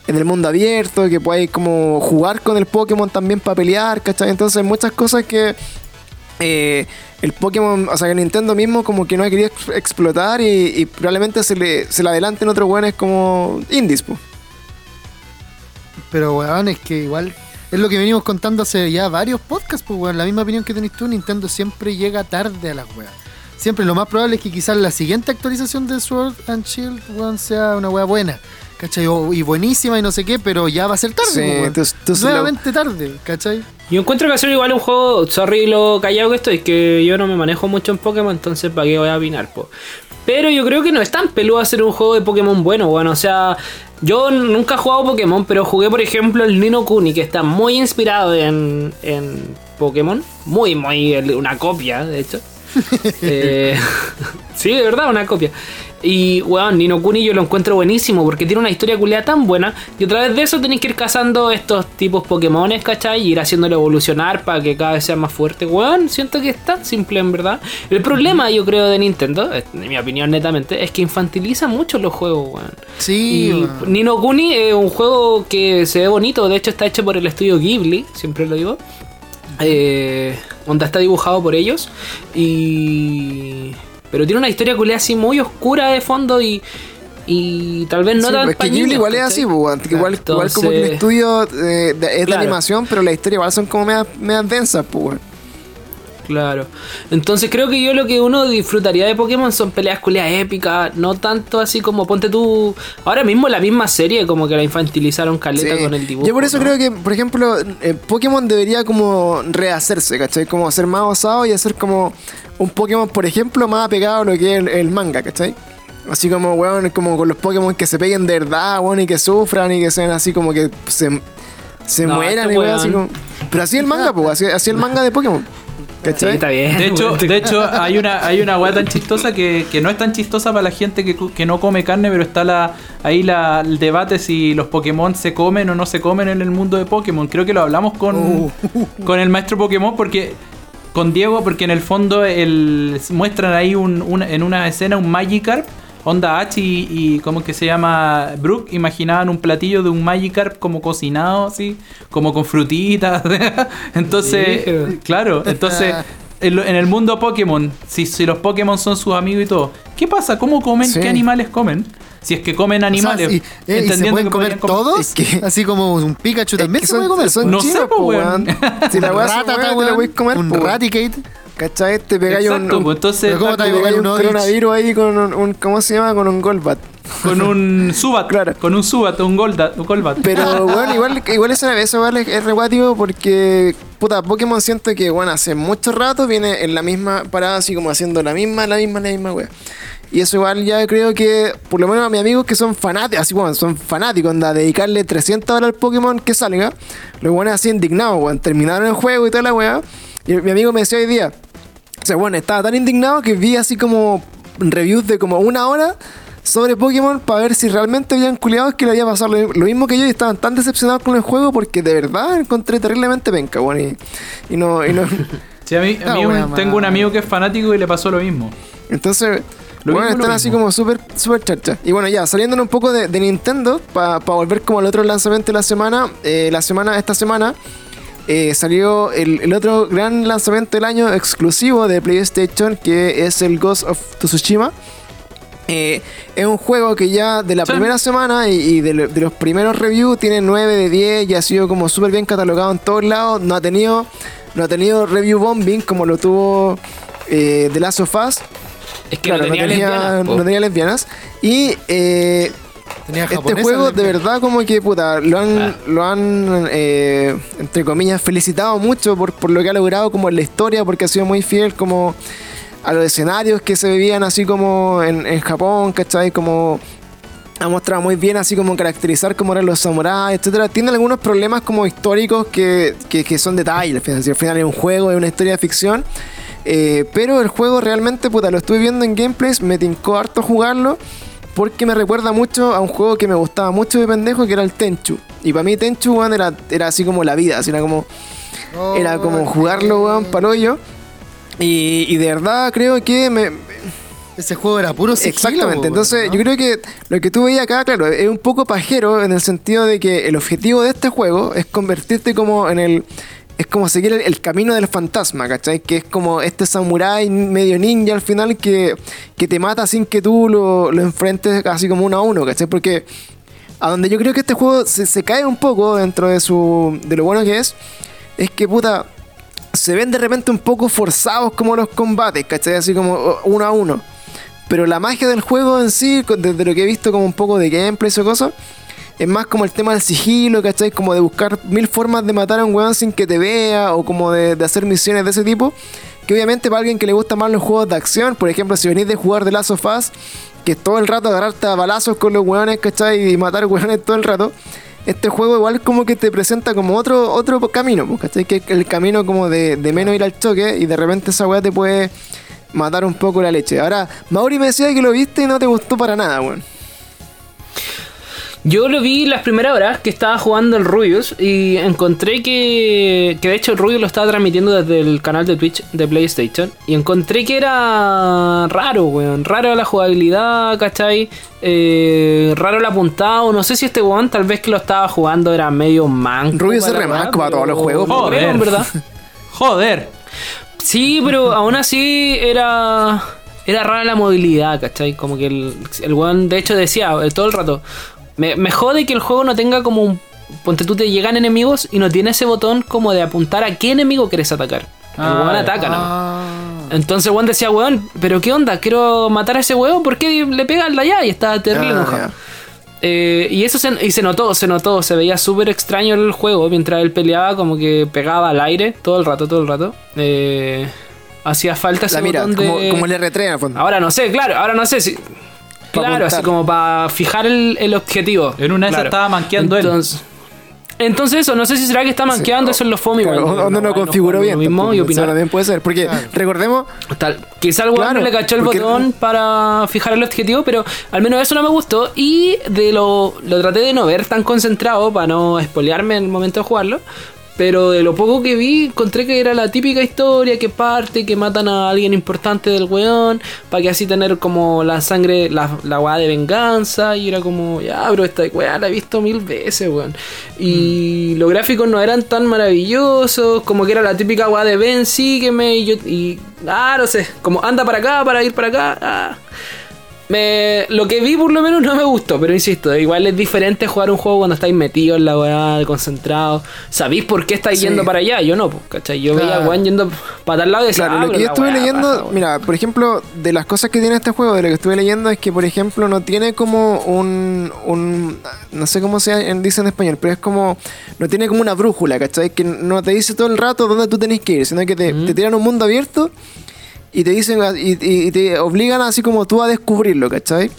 en el mundo abierto, que podáis como jugar con el Pokémon también para pelear, ¿cachai? Entonces, muchas cosas que eh, el Pokémon, o sea, que Nintendo mismo como que no ha querido ex- explotar y, y probablemente se le, se le adelanten otros weones como indies, po. Pero, weón, es que igual es lo que venimos contando hace ya varios podcasts, pues, weón. La misma opinión que tenés tú, Nintendo siempre llega tarde a las weas. Siempre lo más probable es que quizás la siguiente actualización de Sword and Shield, sea una wea buena. ¿Cachai? O- y buenísima y no sé qué, pero ya va a ser tarde, Sí, entonces- lo- tarde, ¿cachai? Yo encuentro que hacer igual un juego, sorry lo callado que estoy, que yo no me manejo mucho en Pokémon, entonces para qué voy a opinar, po. Pero yo creo que no es tan peludo hacer un juego de Pokémon bueno, bueno, o sea, yo nunca he jugado Pokémon, pero jugué por ejemplo el Nino Kuni, que está muy inspirado en, en Pokémon, muy, muy, una copia, de hecho. [laughs] Eh, [laughs] sí, de verdad, una copia. Y, weón, Nino Kuni yo lo encuentro buenísimo porque tiene una historia culiada tan buena. Y a través de eso tenéis que ir cazando estos tipos Pokémones, ¿cachai? Y ir haciéndolo evolucionar para que cada vez sea más fuerte. Weón, siento que es tan simple en verdad. El problema, yo creo, de Nintendo, en mi opinión netamente, es que infantiliza mucho los juegos, weón. Sí, Y weón. Nino Kuni es un juego que se ve bonito, de hecho está hecho por el estudio Ghibli, siempre lo digo. Eh, onda está dibujado por ellos. Y. Pero tiene una historia culé así muy oscura de fondo y. y tal vez no Sí, tan pues, es que Ghibli igual es así, pues, igual, como que el estudio eh, de- es de Claro. animación, pero la historia igual son como medias, medias densas, pues. Claro. Entonces creo que yo lo que uno disfrutaría de Pokémon son peleas culias épicas, no tanto así como ponte tú. Ahora mismo la misma serie como que la infantilizaron caleta Sí. con el dibujo. Yo por eso ¿no? creo que, por ejemplo, eh, Pokémon debería como rehacerse, ¿cachai? Como ser más osado y hacer como un Pokémon, por ejemplo, más apegado a lo que es el, el manga, ¿cachai? Así como, weón, como con los Pokémon que se peguen de verdad, weón, y que sufran y que sean así como que se, se No, mueran este y weón, así como... Pero así el manga, pues, así, así el manga de Pokémon. Sí, ¿Cachai? está bien. De hecho, [laughs] de hecho hay una hay una weá tan chistosa que, que no es tan chistosa para la gente que, que no come carne, pero está la ahí la, el debate si los Pokémon se comen o no se comen en el mundo de Pokémon. Creo que lo hablamos con, con el maestro Pokémon porque con Diego, porque en el fondo el, muestran ahí un, un- en una escena un Magikarp, onda H y, y ¿cómo que se llama? Brook, imaginaban un platillo de un Magikarp como cocinado, así, como con frutitas. [laughs] entonces, claro, entonces en, lo- en el mundo Pokémon, si, si los Pokémon son sus amigos y todo, ¿qué pasa? ¿Cómo comen? Sí. ¿Qué animales comen? Si es que comen animales, O sea, y- eh, ¿y se pueden que comer todos? Es que- [laughs] Así como un Pikachu Es también se puede comer. son No sé, chinos, po, weón. weón. [laughs] Si la weá se Ratata, mueve, te la weón, puedes comer, un po. Raticate. ¿Cachai? Te pegáis un, Exacto, un, pues, entonces ¿cómo te pegáis un coronavirus ahí con un, un- ¿Cómo se llama? Con un Golbat. con un [laughs] Subat, Claro. con un Subat, un Goldat, un Golbat. Pero [laughs] bueno, igual, igual eso, eso igual es, es reguático porque, puta, Pokémon siento que, bueno, hace mucho rato viene en la misma parada, así como haciendo la misma, la misma, la misma wea. Y eso igual ya creo que, por lo menos a mis amigos que son fanáticos, así bueno, son fanáticos, anda, dedicarle 300 horas al Pokémon que salga, los buenos así indignados, weón, terminaron el juego y toda la wea. Y mi amigo me decía hoy día, sea, bueno, estaba tan indignado que vi así como reviews de como una hora sobre Pokémon para ver si realmente habían culiados que le había pasado lo, lo mismo que yo y estaban tan decepcionados con el juego porque de verdad encontré terriblemente penca, bueno, y, y no, y no. [laughs] Sí, a mí, a mí un- wea, tengo un amigo que es fanático y le pasó lo mismo. Entonces, Lo bueno, mismo, están así como súper, súper charcha. Y bueno, ya, saliéndonos un poco de, de Nintendo, para volver como al otro lanzamiento de la semana, eh, la semana, esta semana, eh, salió el, el otro gran lanzamiento del año exclusivo de PlayStation, que es el Ghost of Tsushima. Eh, es un juego que ya de la Sí. primera semana y, y de, lo- de los primeros reviews tiene 9 de 10 y ha sido como súper bien catalogado en todos lados. No ha tenido, no ha tenido review bombing como lo tuvo eh, The Last of Us. Es que Claro, no tenía lesbianas, no tenía lesbianas. Y eh, Tenía este juego de verdad como que puta, lo han, Ah. lo han eh, entre comillas, felicitado mucho por, por lo que ha logrado como en la historia, porque ha sido muy fiel como a los escenarios que se vivían así como en, en Japón, ¿cachai? Como ha mostrado muy bien así como caracterizar cómo eran los samuráis, etcétera. Tiene algunos problemas como históricos que, que, que son detalles. Al final, si al final es un juego, es una historia de ficción. Eh, pero el juego realmente, puta, lo estuve viendo en gameplays, me tincó harto jugarlo. Porque me recuerda mucho a un juego que me gustaba mucho de pendejo, que era el Tenchu. Y para mí Tenchu, weón, era, era así como la vida, así era como, era como jugarlo, weón, para hoyo. Y, y de verdad creo que me, Ese juego era puro sigilo, Exactamente, entonces ¿no? yo creo que lo que tú veías acá, claro, es un poco pajero en el sentido de que el objetivo de este juego es convertirte como en el... Es como seguir el, camino del fantasma, ¿cachai? Que es como este samurái medio ninja al final que, que te mata sin que tú lo, lo enfrentes así como uno a uno, ¿cachai? Porque a donde yo creo que este juego se, cae un poco dentro de su de lo bueno que es, es que puta, se ven de repente un poco forzados como los combates, ¿cachai? Así como uno a uno. Pero la magia del juego en sí, desde lo que he visto como un poco de gameplay o cosas, es más como el tema del sigilo, ¿cachai? Como de buscar mil formas de matar a un weón sin que te vea, o como de, de hacer misiones de ese tipo. Que obviamente para alguien que le gusta más los juegos de acción, por ejemplo, si venís de jugar de Last of Us, que todo el rato agarrarte a balazos con los weones, ¿cachai? Y matar weones todo el rato. Este juego igual como que te presenta como otro, otro camino, pues, ¿cachai? Que el camino como de, de menos ir al choque y de repente esa weá te puede matar un poco la leche. Ahora, Mauri me decía que lo viste y no te gustó para nada, weón. Yo lo vi las primeras horas que estaba jugando el Rubius y encontré que, que de hecho el Rubius lo estaba transmitiendo desde el canal de Twitch de PlayStation y encontré que era raro, weón, raro la jugabilidad, ¿cachai? Eh, raro el apuntado, no sé si este weón tal vez que lo estaba jugando era medio manco. Rubius es para re la manco para pero- todos los juegos, Joder. verdad. [laughs] Joder. Sí, pero aún así era era rara la movilidad, ¿cachai? Como que el, el weón, de hecho, decía todo el rato, me, me jode que el juego no tenga como un... Ponte tú, te llegan enemigos y no tiene ese botón como de apuntar a qué enemigo quieres atacar. El Ah, weón ataca, ¿no? Ah. Entonces Juan decía, weón, pero qué onda, quiero matar a ese weón, ¿por qué le pegan la ya? Y estaba terrible Ah, enojado. Eh, y eso se, y se notó, se notó, se veía súper extraño el juego mientras él peleaba, como que pegaba al aire todo el rato, todo el rato. Eh, hacía falta ese La mira, botón como, de... como el R3 en el fondo. Ahora no sé, claro, ahora no sé si... Claro, apuntar. así como para fijar el, el objetivo. En una de esas Claro. estaba manqueando él. entonces, Entonces eso, no sé si será que está manqueando, eso es lo fome Claro, igual. o no lo Bueno, configuró bien. Lo mismo y o sea, opinar. también puede ser. Porque recordemos, Tal, quizá el weón Claro, no le cachó el porque- botón para fijar el objetivo, pero al menos eso no me gustó. Y de lo, lo traté de no ver tan concentrado para no espolearme en el momento de jugarlo. Pero de lo poco que vi, encontré que era la típica historia que parte, que matan a alguien importante del weón, para que así tener como la sangre, la, la weá de venganza. Y era como, ya, bro, esta weá la he visto mil veces, weón. Y los gráficos no eran tan maravillosos, como que era la típica weá de ven, sígueme. Y yo, y, ah, no sé, como anda para acá, para ir para acá. ah. Me, lo que vi por lo menos no me gustó, pero insisto, igual es diferente jugar un juego cuando estáis metidos en la weá, concentrados. ¿Sabéis por qué estáis Sí. yendo para allá? Yo no, pues, ¿cachai? Yo veía a weón yendo para tal lado y decía, Claro, ah, lo que yo estuve weá leyendo, mira, por ejemplo, de las cosas que tiene este juego, de lo que estuve leyendo es que, por ejemplo, no tiene como un, un no sé cómo se dice en español, pero es como, no tiene como una brújula, ¿cachai? Que no te dice todo el rato dónde tú tenés que ir, sino que te, te tiran un mundo abierto y te dicen, y, te obligan así como tú a descubrirlo, ¿cachai?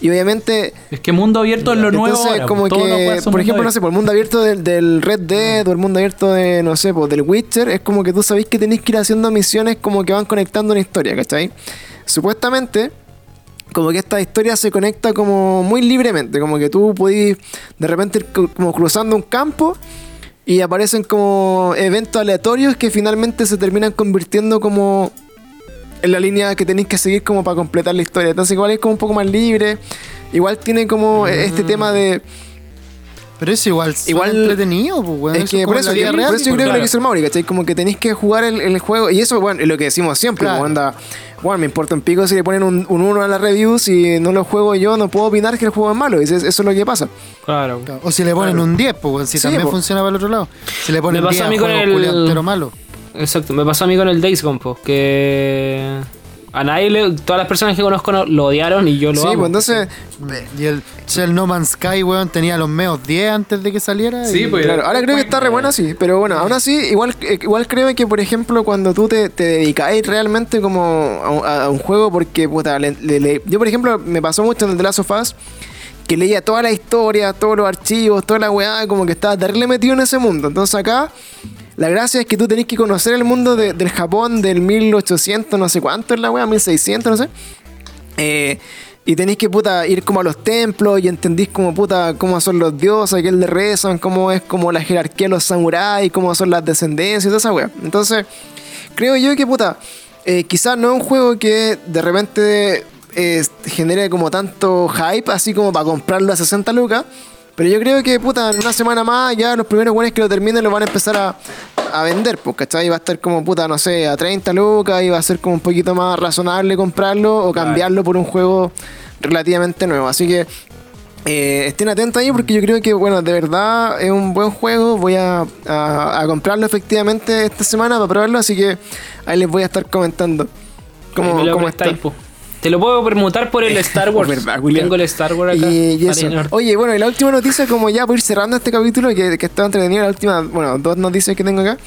Y obviamente Es que mundo abierto es lo nuevo. entonces, ahora, como pues, que, por ejemplo, no sé, por el mundo abierto del, del Red Dead o el mundo abierto de, no sé, pues del Witcher, es como que tú sabéis que tenéis que ir haciendo misiones como que van conectando una historia, ¿cachai? Supuestamente, como que esta historia se conecta como muy libremente, como que tú podís de repente ir co- como cruzando un campo y aparecen como eventos aleatorios que finalmente se terminan convirtiendo como en la línea que tenéis que seguir como para completar la historia. Entonces igual es como un poco más libre. Igual tiene como este tema de... Pero es igual, Igual- entretenido, pues, weón. es que por eso, yo, real, por eso yo pues, creo que lo claro. que hizo el Mauri, ¿cachai? Como que tenéis que jugar el, el juego. Y eso, bueno, es lo que decimos siempre. Claro. como anda, bueno, me importa un pico si le ponen un 1 a la review. Si no lo juego yo, no puedo opinar que el juego es malo. Eso, es- eso es lo que pasa. Claro. O si le ponen un 10, pues, si Sí, también po. funciona para el otro lado. Si le ponen pasó 10 a mí con juego el- culiao entero malo. Exacto, me pasó a mí con el Days Gone, po, que a nadie, le- todas las personas que conozco no- lo odiaron y yo lo sí, amo. pues entonces... Y el, el No Man's Sky, weón, tenía los meos 10 antes de que saliera. Sí, y- pues. Claro, ahora creo que está re bueno sí, pero bueno, aún así, igual, eh, igual creo que, por ejemplo, cuando tú te, te dedicáis realmente como a, un- a un juego, porque, puta, le- le- le- yo, por ejemplo, me pasó mucho en el The Last of Us, que leía toda la historia, todos los archivos, toda la weá, como que estaba terrible metido en ese mundo. Entonces acá, la gracia es que tú tenés que conocer el mundo de- del Japón del 1800, no sé cuánto es la weá, 1600, no sé. Eh, y tenéis que puta ir como a los templos y entendís como puta cómo son los dioses, quién le rezan, cómo es como la jerarquía de los samuráis, cómo son las descendencias toda esa wea. Entonces, creo yo que puta, eh, quizás no es un juego que de repente eh, genere como tanto hype, así como para comprarlo a 60 lucas. Pero yo creo que, puta, en una semana más ya los primeros buenos que lo terminen lo van a empezar a, a vender, pues, ¿cachai? Va a estar como, puta, no sé, a 30 lucas y va a ser como un poquito más razonable comprarlo o cambiarlo por un juego relativamente nuevo. Así que eh, estén atentos ahí porque yo creo que, bueno, de verdad es un buen juego. Voy a, a- a comprarlo efectivamente esta semana para probarlo, así que ahí les voy a estar comentando cómo, cómo está. po. Te lo puedo permutar por el [laughs] Star Wars. Verdad. Tengo el Star Wars acá. Y, y eso. Marine. Oye, bueno, y la última noticia, como ya por ir cerrando este capítulo, que, que está entretenido, la última, bueno, dos noticias que tengo acá.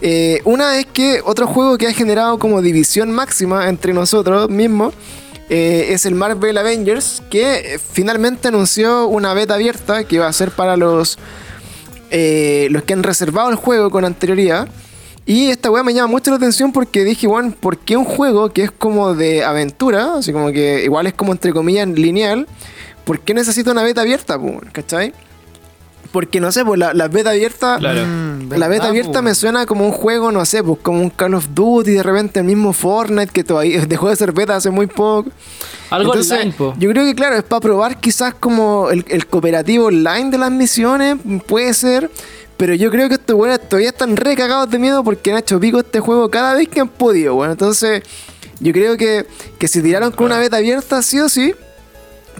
Eh, una es que otro juego que ha generado como división máxima entre nosotros mismos eh, es el Marvel Avengers, que finalmente anunció una beta abierta que va a ser para los, eh, los que han reservado el juego con anterioridad. Y esta weá me llama mucho la atención porque dije, bueno, ¿por qué un juego que es como de aventura, así como que igual es como entre comillas lineal, ¿por qué necesita una beta abierta, po, ¿cachai? Porque no sé, pues la, la beta abierta, Claro. Mm, la beta abierta po, me suena como un juego, no sé, pues como un Call of Duty, de repente el mismo Fortnite que todavía [laughs] dejó de ser beta hace muy poco. Algo Entonces, online, po. Yo creo que, claro, es para probar quizás como el, el cooperativo online de las misiones, puede ser. Pero yo creo que estos weones todavía están recagados de miedo porque han hecho pico este juego cada vez que han podido, bueno. Entonces, Yo creo que, que se tiraron con una beta abierta, sí o sí,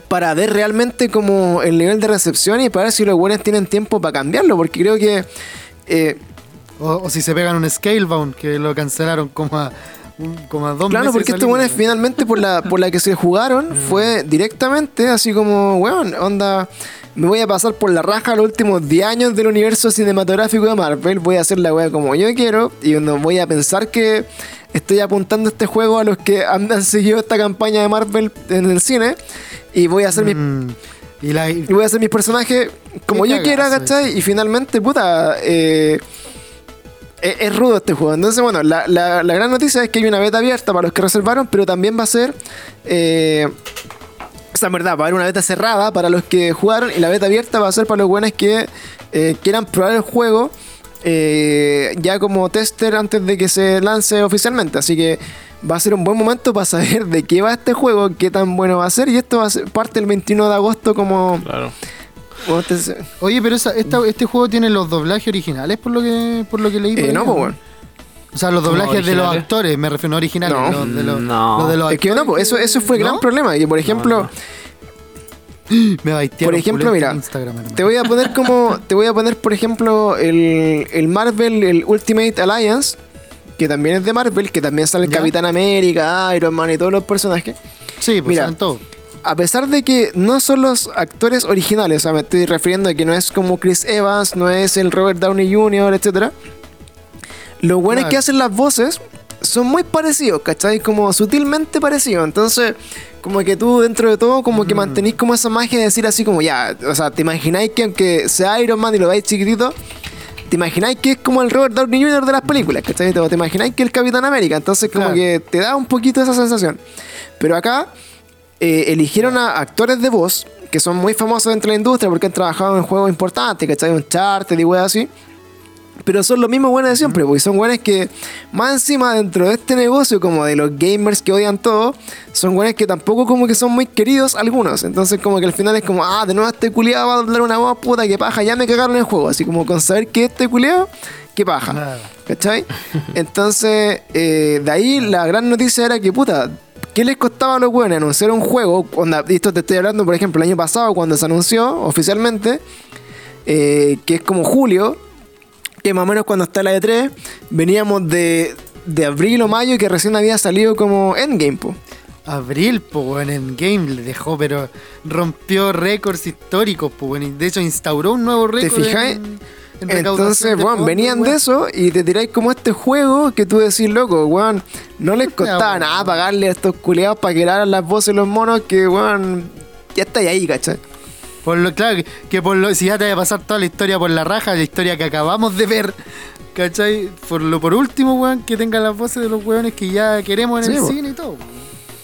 para ver realmente como el nivel de recepción y para ver si los buenos tienen tiempo para cambiarlo, porque creo que... eh, O, o si se pegan un Scalebound, que lo cancelaron como a, un- como a dos Claro, meses porque estos buenos finalmente por la, por la que se jugaron [laughs] fue directamente así como, weón, onda, me voy a pasar por la raja los últimos 10 años del universo cinematográfico de Marvel, voy a hacer la weá como yo quiero y no voy a pensar que estoy apuntando este juego a los que han, han seguido esta campaña de Marvel en el cine y voy a hacer mis Mm. Y la, y voy a hacer mis personajes como yo quiera, ¿cachai? Y finalmente, puta, eh, es, es rudo este juego. Entonces, bueno, la, la- la gran noticia es que hay una beta abierta para los que reservaron, pero también va a ser... eh, en verdad, va a haber una beta cerrada para los que jugaron y la beta abierta va a ser para los buenos que eh, quieran probar el juego eh, ya como tester antes de que se lance oficialmente. Así que va a ser un buen momento para saber de qué va este juego, qué tan bueno va a ser. Y esto va a ser parte el 21 de agosto como... Claro. Oye, pero esa- esta- este juego tiene los doblajes originales por lo que por lo que leí. por eh, no, pues bueno. O sea, los ¿Cómo doblajes de los actores, me refiero no originales, No. los de los, No. los de los Es que no, pues eso, eso fue el gran problema. Que por ejemplo... [gasps] Me baitearon Por ejemplo, mira. Te voy a poner como. [laughs] Te voy a poner, por ejemplo, el, el Marvel, el Ultimate Alliance, que también es de Marvel, que también sale el ¿Ya? Capitán América, Iron Man y todos los personajes. Sí, pues mira. todos. A pesar de que no son los actores originales, o sea, me estoy refiriendo a que no es como Chris Evans, no es el Robert Downey Jr., etcétera. Lo bueno es que hacen las voces son muy parecidos, ¿cachai? Como sutilmente parecidos. Entonces, como que tú dentro de todo, como Mm. que mantenís como esa magia de decir así como ya, o sea, te imagináis que aunque sea Iron Man y lo veis chiquitito, te imagináis que es como el Robert Downey Jr. de las películas, ¿cachai? O te imagináis que es el Capitán América. Entonces, como Claro. que te da un poquito esa sensación. Pero acá eh, eligieron a actores de voz que son muy famosos dentro de la industria porque han trabajado en juegos importantes, ¿cachai? Un charter y weas así. Pero son los mismos buenos de siempre, porque son buenos que, más encima dentro de este negocio, como de los gamers que odian todo, son buenos que tampoco como que son muy queridos algunos. Entonces como que al final es como, ah, de nuevo este culiado va a dar una voz puta, que paja, ya me cagaron el juego. Así como con saber que este culiado, que paja. Nada. ¿Cachai? [laughs] Entonces, eh, de ahí la gran noticia era que, puta, ¿qué les costaba a los buenos anunciar un juego? Onda, esto te estoy hablando, por ejemplo, el año pasado, cuando se anunció oficialmente, eh, que es como julio, que más o menos cuando está la E3, veníamos de, de abril o mayo, que recién había salido como Endgame, po. Abril, pues, weón, en game le dejó, pero rompió récords históricos, pues, weón, y de hecho instauró un nuevo récord. fijáis? en- en recaudación Entonces, de weón, fondos, venían de eso y te tiráis como este juego que tú decís, loco, weón, no les [laughs] costaba nada pagarle a estos culeados para que las voces de los monos que, weón, ya está ahí, ¿cachai? Por lo, claro, que- por lo, si ya te va a pasar toda la historia por la raja, la historia que acabamos de ver, ¿cachai? Por lo por último, weón, que tenga las voces de los weones que ya queremos en Sí, el cine y todo. weón.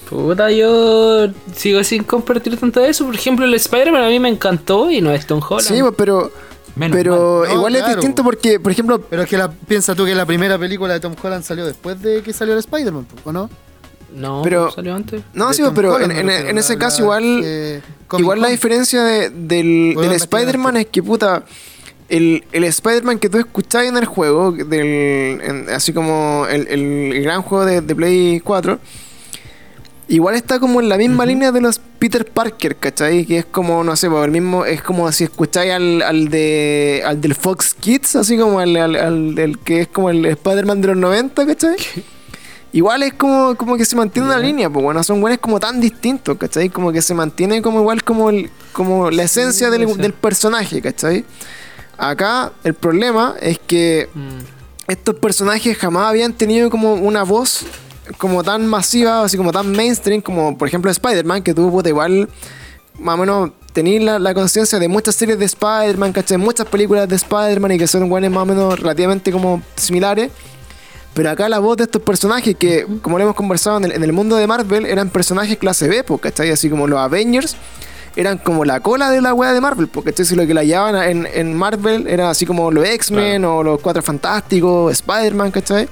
Puta, yo sigo sin compartir tanto de eso. Por ejemplo, el Spider-Man a mí me encantó y no es Tom Holland. Sí, pues, pero, Menos pero. No, igual es distinto po. porque, por ejemplo, Pero es que la, piensa tú que la primera película de Tom Holland salió después de que salió el Spider-Man, ¿o no? no, pero- salió antes. no, De sí, Tom pero Holland, en, ese la- caso igual, igual la diferencia de- del, del Spider-Man es que, puta, el, el Spider-Man que tú escuchabas en el juego, del, en- así como el, el- el gran juego de, de Play 4, igual está como en la misma línea de los Peter Parker, ¿cachai? Que es como, no sé, pues, el mismo, es como si escucháis al, al, de, al del Fox Kids, así como al, al, al del que es como el Spider-Man de los 90, ¿cachai? [laughs] Igual es como, como que se mantiene una línea, pues bueno, son buenos como tan distintos, ¿cachai? Como que se mantiene como igual como, el, como la esencia del, puede ser. del personaje, ¿cachai? Acá el problema es que Mm. estos personajes jamás habían tenido como una voz como tan masiva, así como tan mainstream, como por ejemplo Spider-Man, que tuvo puta igual, más o menos tenéis la, la conciencia de muchas series de Spider-Man, ¿cachai? Muchas películas de Spider-Man y que son guanes más o menos relativamente como similares. Pero acá la voz de estos personajes que, como lo hemos conversado en el, en el mundo de Marvel, eran personajes clase B, ¿cachai? Así como los Avengers eran como la cola de la wea de Marvel, porque. Si lo que la llevaban en, en Marvel era así como los X-Men o los Cuatro Fantásticos, Spider-Man, ¿cachai?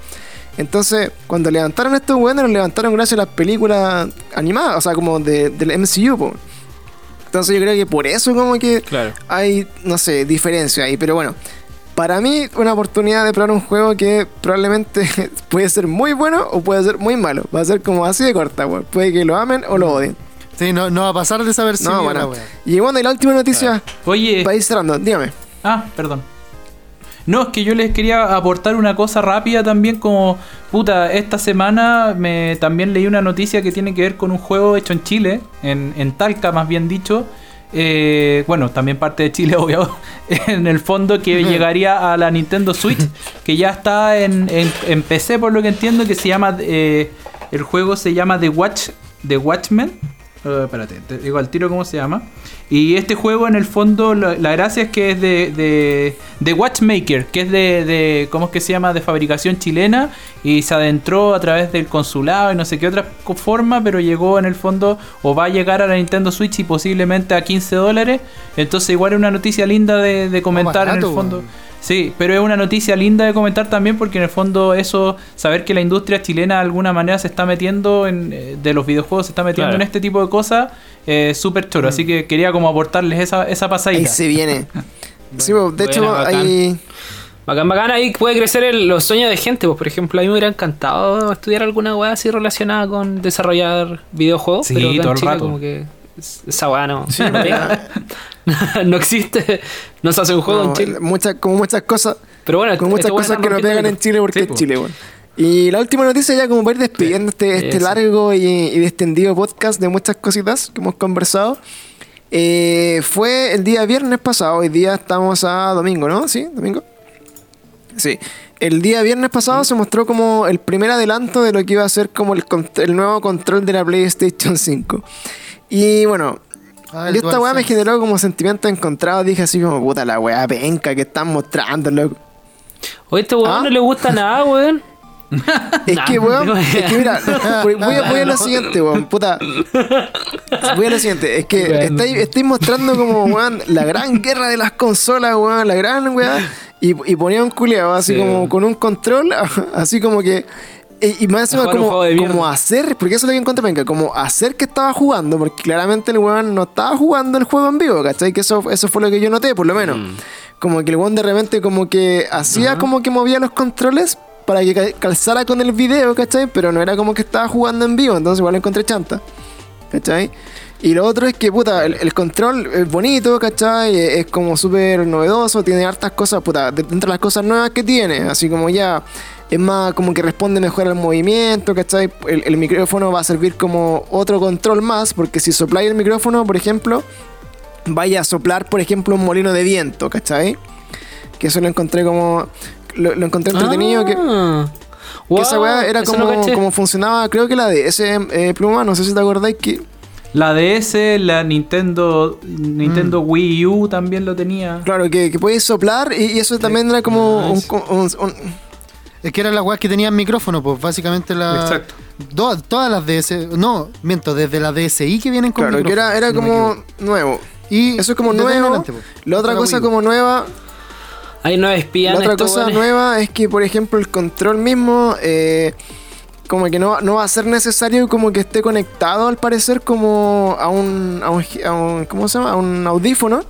Entonces, cuando levantaron estos weones, los levantaron gracias a las películas animadas, o sea, como de, del MCU, po. Entonces yo creo que por eso como que Claro. hay, no sé, diferencia ahí, pero bueno. Para mí, una oportunidad de probar un juego que probablemente [laughs] puede ser muy bueno o puede ser muy malo. Va a ser como así de corta, weón. Puede que lo amen o lo odien. Sí, no, no va a pasar de saber si No, bueno. Y bueno, y la última noticia, Oye, ir cerrando, dígame. Ah, perdón. No, es que yo les quería aportar una cosa rápida también como, puta, esta semana me también leí una noticia que tiene que ver con un juego hecho en Chile, en, en Talca más bien dicho. Eh, bueno, también parte de Chile, [laughs] obvio. En el fondo que llegaría a la Nintendo Switch, [laughs] que ya está en, en- en PC por lo que entiendo, que se llama... eh, el juego se llama The Watch... The Watchmen. Eh, espérate, te digo al tiro cómo se llama. Y este juego en el fondo, la, la gracia es que es de, de, de Watchmaker, que es de, de, ¿cómo es que se llama? De fabricación chilena y se adentró a través del consulado y no sé qué otra forma, pero llegó en el fondo o va a llegar a la Nintendo Switch y posiblemente a 15 dólares. Entonces igual es una noticia linda de, de comentar en barato, el fondo. Sí, pero es una noticia linda de comentar también porque en el fondo eso, saber que la industria chilena de alguna manera se está metiendo en, eh, de los videojuegos, se está metiendo Claro. en este tipo de cosas, eh, súper choro. Así que quería como aportarles esa, esa Ahí pasadita. se viene. [laughs] Sí, pues, de hecho, bacán. ahí. Bacán, bacán, ahí puede crecer el- los sueños de gente. Pues, por ejemplo, a mí me hubiera encantado estudiar alguna weá así relacionada con desarrollar videojuegos. Sí, pero en todo el Chile rato. como que esa weá no, [laughs] no existe. No se hace un juego no, en Chile. muchas, como muchas cosas. Pero bueno, Con muchas cosas que no pegan en. Chile porque Sí, es. Chile, weón. Y la última noticia ya como para ir despidiendo este, este largo y, y distendido podcast de muchas cositas que hemos conversado. Eh, fue el día viernes pasado, hoy día estamos a domingo, ¿no? ¿Sí? ¿Domingo? Sí. El día viernes pasado se mostró como el primer adelanto de lo que iba a ser como el, el nuevo control de la PlayStation 5. Y bueno, Ah, yo esta weá me generó como sentimientos encontrados. Dije así como, puta la weá penca que están mostrando, loco. Oye, este weón ¿Ah? no le gusta nada, weón. [laughs] Es que, weón, es que mira, voy, voy a, voy a lo siguiente, weón, puta. Voy a lo siguiente, es que estáis, estáis mostrando como, weón, la gran guerra de las consolas, weón, la gran weón, y, y ponía un culeado así Sí, como con un control, [laughs] así como que. Y, y más encima un como, como hacer, porque eso es lo que encontré penca, como hacer que estaba jugando, porque claramente el weón no estaba jugando el juego en vivo, ¿cachai? Que eso, eso fue lo que yo noté, por lo menos. Mm. Como que el weón de repente como que hacía como que movía los controles para que cal- calzara con el video, ¿cachai? Pero no era como que estaba jugando en vivo, entonces igual lo encontré chanta. ¿Cachai? Y lo otro es que, puta, el, el control es bonito, ¿cachai? Es, es como súper novedoso, tiene hartas cosas, puta, de- dentro de las cosas nuevas que tiene, así como ya, es más como que responde mejor al movimiento, ¿cachai? El, el micrófono va a servir como otro control más, porque si sopláis el micrófono, por ejemplo, vaya a soplar, por ejemplo, un molino de viento, ¿cachai? Que eso lo encontré como. Lo, lo encontré entretenido. que, Ah. que esa weá era no como, funcionaba, creo que la de ese eh, pluma, no sé si te acordáis que. La DS, la Nintendo Nintendo Wii U también lo tenía. Claro, que, que podéis soplar y, y eso también era como un, un- un- Es que eran las weas que tenían micrófono, pues básicamente la. Exacto. Do- todas las DS. No, miento, desde la DSI que vienen con Claro, que era, era no como nuevo. Y Eso es como nuevo. adelante, pues. La otra cosa Wii como nueva Hay nueve espías. La otra cosa nueva es que, por ejemplo, el control mismo, eh, como que no, no va a ser necesario como que esté conectado, al parecer, como a un, a un, a un- ¿cómo se llama? A un audífono,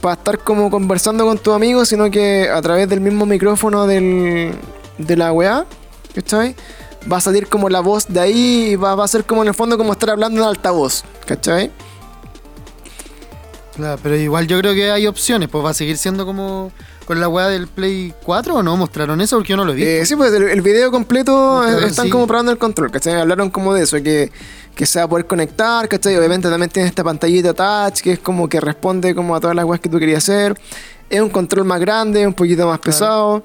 para estar como conversando con tu amigo, sino que a través del mismo micrófono del, de la weá, ¿cachai? Va a salir como la voz de ahí y va, va a ser como en el fondo como estar hablando en altavoz, ¿cachai? Claro, pero igual yo creo que hay opciones, pues va a seguir siendo como con la weá del Play 4 o no mostraron eso porque yo no lo vi. Eh, sí, pues el, el video completo eh, están sí. como probando el control, ¿cachai? Hablaron como de eso, que, que se va a poder conectar, ¿cachai? Obviamente también tiene esta pantallita touch que es como que responde como a todas las weas que tú querías hacer. Es un control más grande, un poquito más pesado.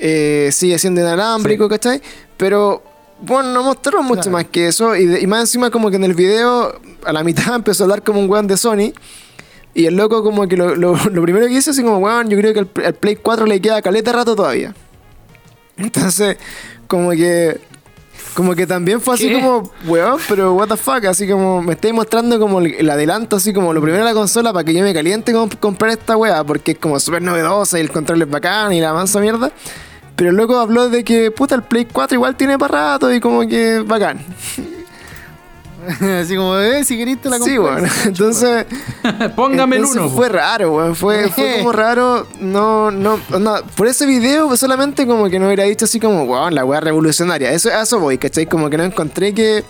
Eh, sigue siendo inalámbrico, ¿cachai? Pero bueno, no mostraron mucho Claro. más que eso. Y, de- y más encima como que en el video, a la mitad [laughs] empezó a hablar como un weón de Sony. Y el loco como que lo, lo- [laughs] lo primero que hizo así como, weón, yo creo que al, al Play 4 le queda caleta rato todavía. [laughs] Entonces, como que. Como que también fue así ¿Qué? como, weón, pero what the fuck, así como me estáis mostrando como el, el adelanto, así como lo primero de la consola para que yo me caliente con comprar esta weá, porque es como súper novedosa y el control es bacán y la mansa mierda. Pero loco habló de que, puta, el Play 4 igual tiene para rato y como que bacán. [laughs] Así como, eh, si queriste la Sí, bueno. [laughs] Entonces, [laughs] Póngame el uno. fue raro, weón. Fue, fue como raro. No, no, no. Por ese video, solamente como que no hubiera dicho así como, weón, la weá revolucionaria. Eso, a eso voy, ¿cachai? Como que no encontré que.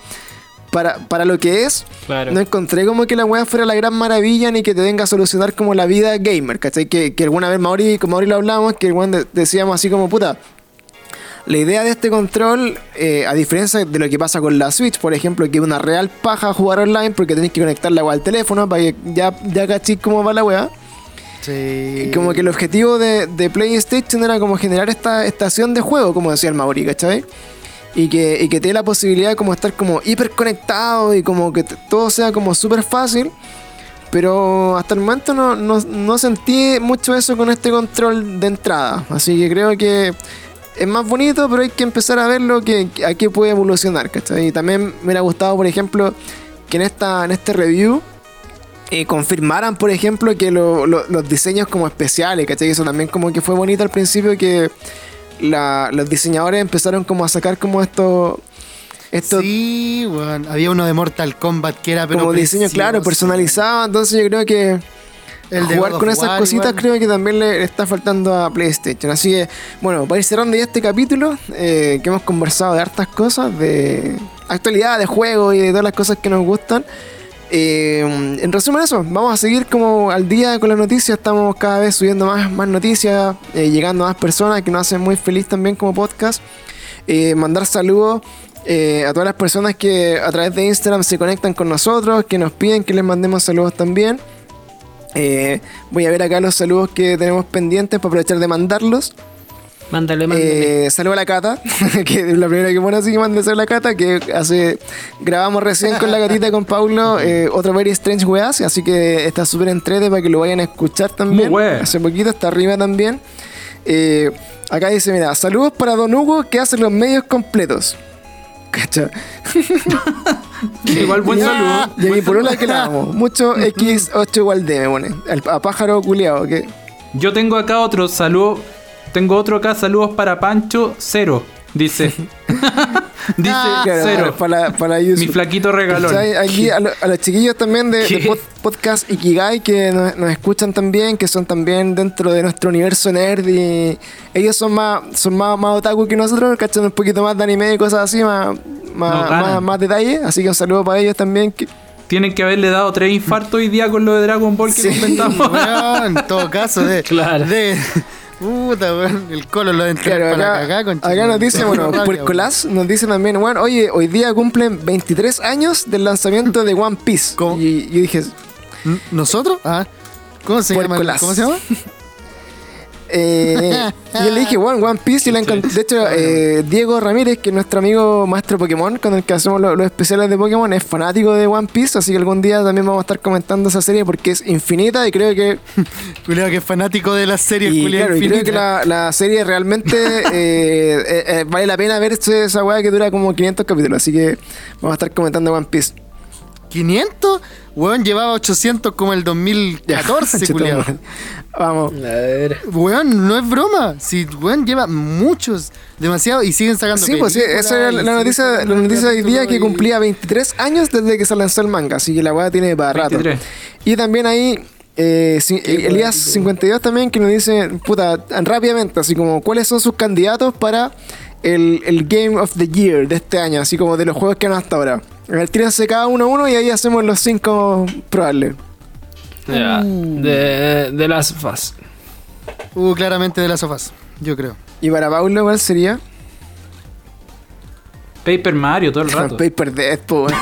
Para, para lo que es, Claro. no encontré como que la weá fuera la gran maravilla ni que te venga a solucionar como la vida gamer, ¿cachai? Que, que alguna vez Mauri, con Mauri lo hablamos, que el weón de- decíamos así como, puta, la idea de este control, eh, a diferencia de lo que pasa con la Switch, por ejemplo, que es una real paja jugar online porque tenés que conectar la weá al teléfono para que ya, ya cachis cómo va la weá. Sí. Como que el objetivo de, de PlayStation era como generar esta estación de juego, como decía el Mauri, ¿cachai? Y que, y que te la posibilidad de como estar como hiper conectado y como que todo sea como súper fácil. Pero hasta el momento no, no, no sentí mucho eso con este control de entrada. Así que creo que es más bonito, pero hay que empezar a verlo que, que a qué puede evolucionar, ¿cachai? Y también me hubiera gustado, por ejemplo, que en, esta, en este review eh, confirmaran, por ejemplo, que lo- lo- los diseños como especiales, ¿cachai? Eso también como que fue bonito al principio que la- los diseñadores empezaron como a sacar como esto... Esto Sí, weón. Había uno de Mortal Kombat que era pero como diseño, precioso. claro, personalizado. Entonces yo creo que El jugar con esas War cositas igual. creo que también le, está faltando a PlayStation. Así que, bueno, para ir cerrando ya este capítulo, eh, que hemos conversado de hartas cosas, de actualidad, de juegos y de todas las cosas que nos gustan. Eh, en resumen eso, vamos a seguir como al día con las noticias, estamos cada vez subiendo más, más noticias, eh, llegando a más personas que nos hacen muy feliz también como podcast. Eh, mandar saludos a todas las personas que a través de Instagram se conectan con nosotros, que nos piden que les mandemos saludos también. Voy a ver acá los saludos que tenemos pendientes para aprovechar de mandarlos. Mándale, mándale. Eh, saludo a la Cata, [laughs] que es la primera que pone así que mande saludo a la Cata, que hace grabamos recién con la gatita con Paulo [laughs] eh, otro Very Strange Weas, así que está súper entrete para que lo vayan a escuchar también. Muy. Hace poquito está arriba también. Eh, acá dice, mira, saludos para Don Hugo que hace los medios completos. ¿Cacha? [laughs] Igual buen saludo. Y a mi polola que la amo. Mucho X8 igual D me pone. A pájaro culiao. Que... Yo tengo acá otro saludo. Tengo otro acá, saludos para Pancho Cero. Dice. [laughs] [laughs] Dice Claro, Cero. Para, para Mi flaquito regalón. Aquí a, lo- a los chiquillos también de, de pod- podcast Ikigai que nos, nos escuchan también, que son también dentro de nuestro universo nerd y ellos son más, son más, más otaku que nosotros, cachan un poquito más de anime y cosas así, más, más, más, más detalle, así que un saludo para ellos también. Que, Tienen que haberle dado tres infartos hoy día con lo de Dragon Ball que Sí. inventamos. [laughs] Weón, en todo caso, de. Claro. De. Puta, weón. El colo lo de entrar Claro, para acá, concha. acá nos dice, bueno, [laughs] Rabia, Puercolas nos dice también, bueno, oye, hoy día cumplen 23 años del lanzamiento de One Piece. ¿Cómo? Y yo dije, weón. ¿Nosotros? Ah. ¿Cómo se llama? ¿Cómo se llama? [laughs] Eh, y yo le dije, bueno, One Piece y la encont- De hecho, eh, Diego Ramírez, que es nuestro amigo maestro Pokémon, con el que hacemos lo- los especiales de Pokémon, es fanático de One Piece, así que algún día también vamos a estar comentando esa serie porque es infinita y creo que, [laughs] Culeado que es fanático de las series, y, culiao claro, y creo que la, la serie realmente [laughs] eh, eh, vale la pena ver esa weá que dura como 500 capítulos, así que vamos a estar comentando One Piece. 500, weón, llevaba 800 como el 2014, Conche tu culiao. madre. Vamos. A ver. Weón, no es broma. Si, weón, lleva muchos, demasiado, y siguen sacando Sí, pues sí, esa era la noticia, la noticia de hoy día que cumplía 23 años desde que se lanzó el manga, así que la weá tiene para rato. 23. Y también ahí, eh, sí, Elías 52 también que nos dice, puta, rápidamente, así como, ¿cuáles son sus candidatos para el, el Game of the Year de este año? Así como de los juegos que han hasta ahora. A ver, tírense cada uno a uno y ahí hacemos los cinco probables. Ya, de, de las FAS. Uh, claramente de las sofás, yo creo. Y para Paulo, ¿cuál sería? Paper Mario todo el rato. [laughs] Paper Death, po. [laughs]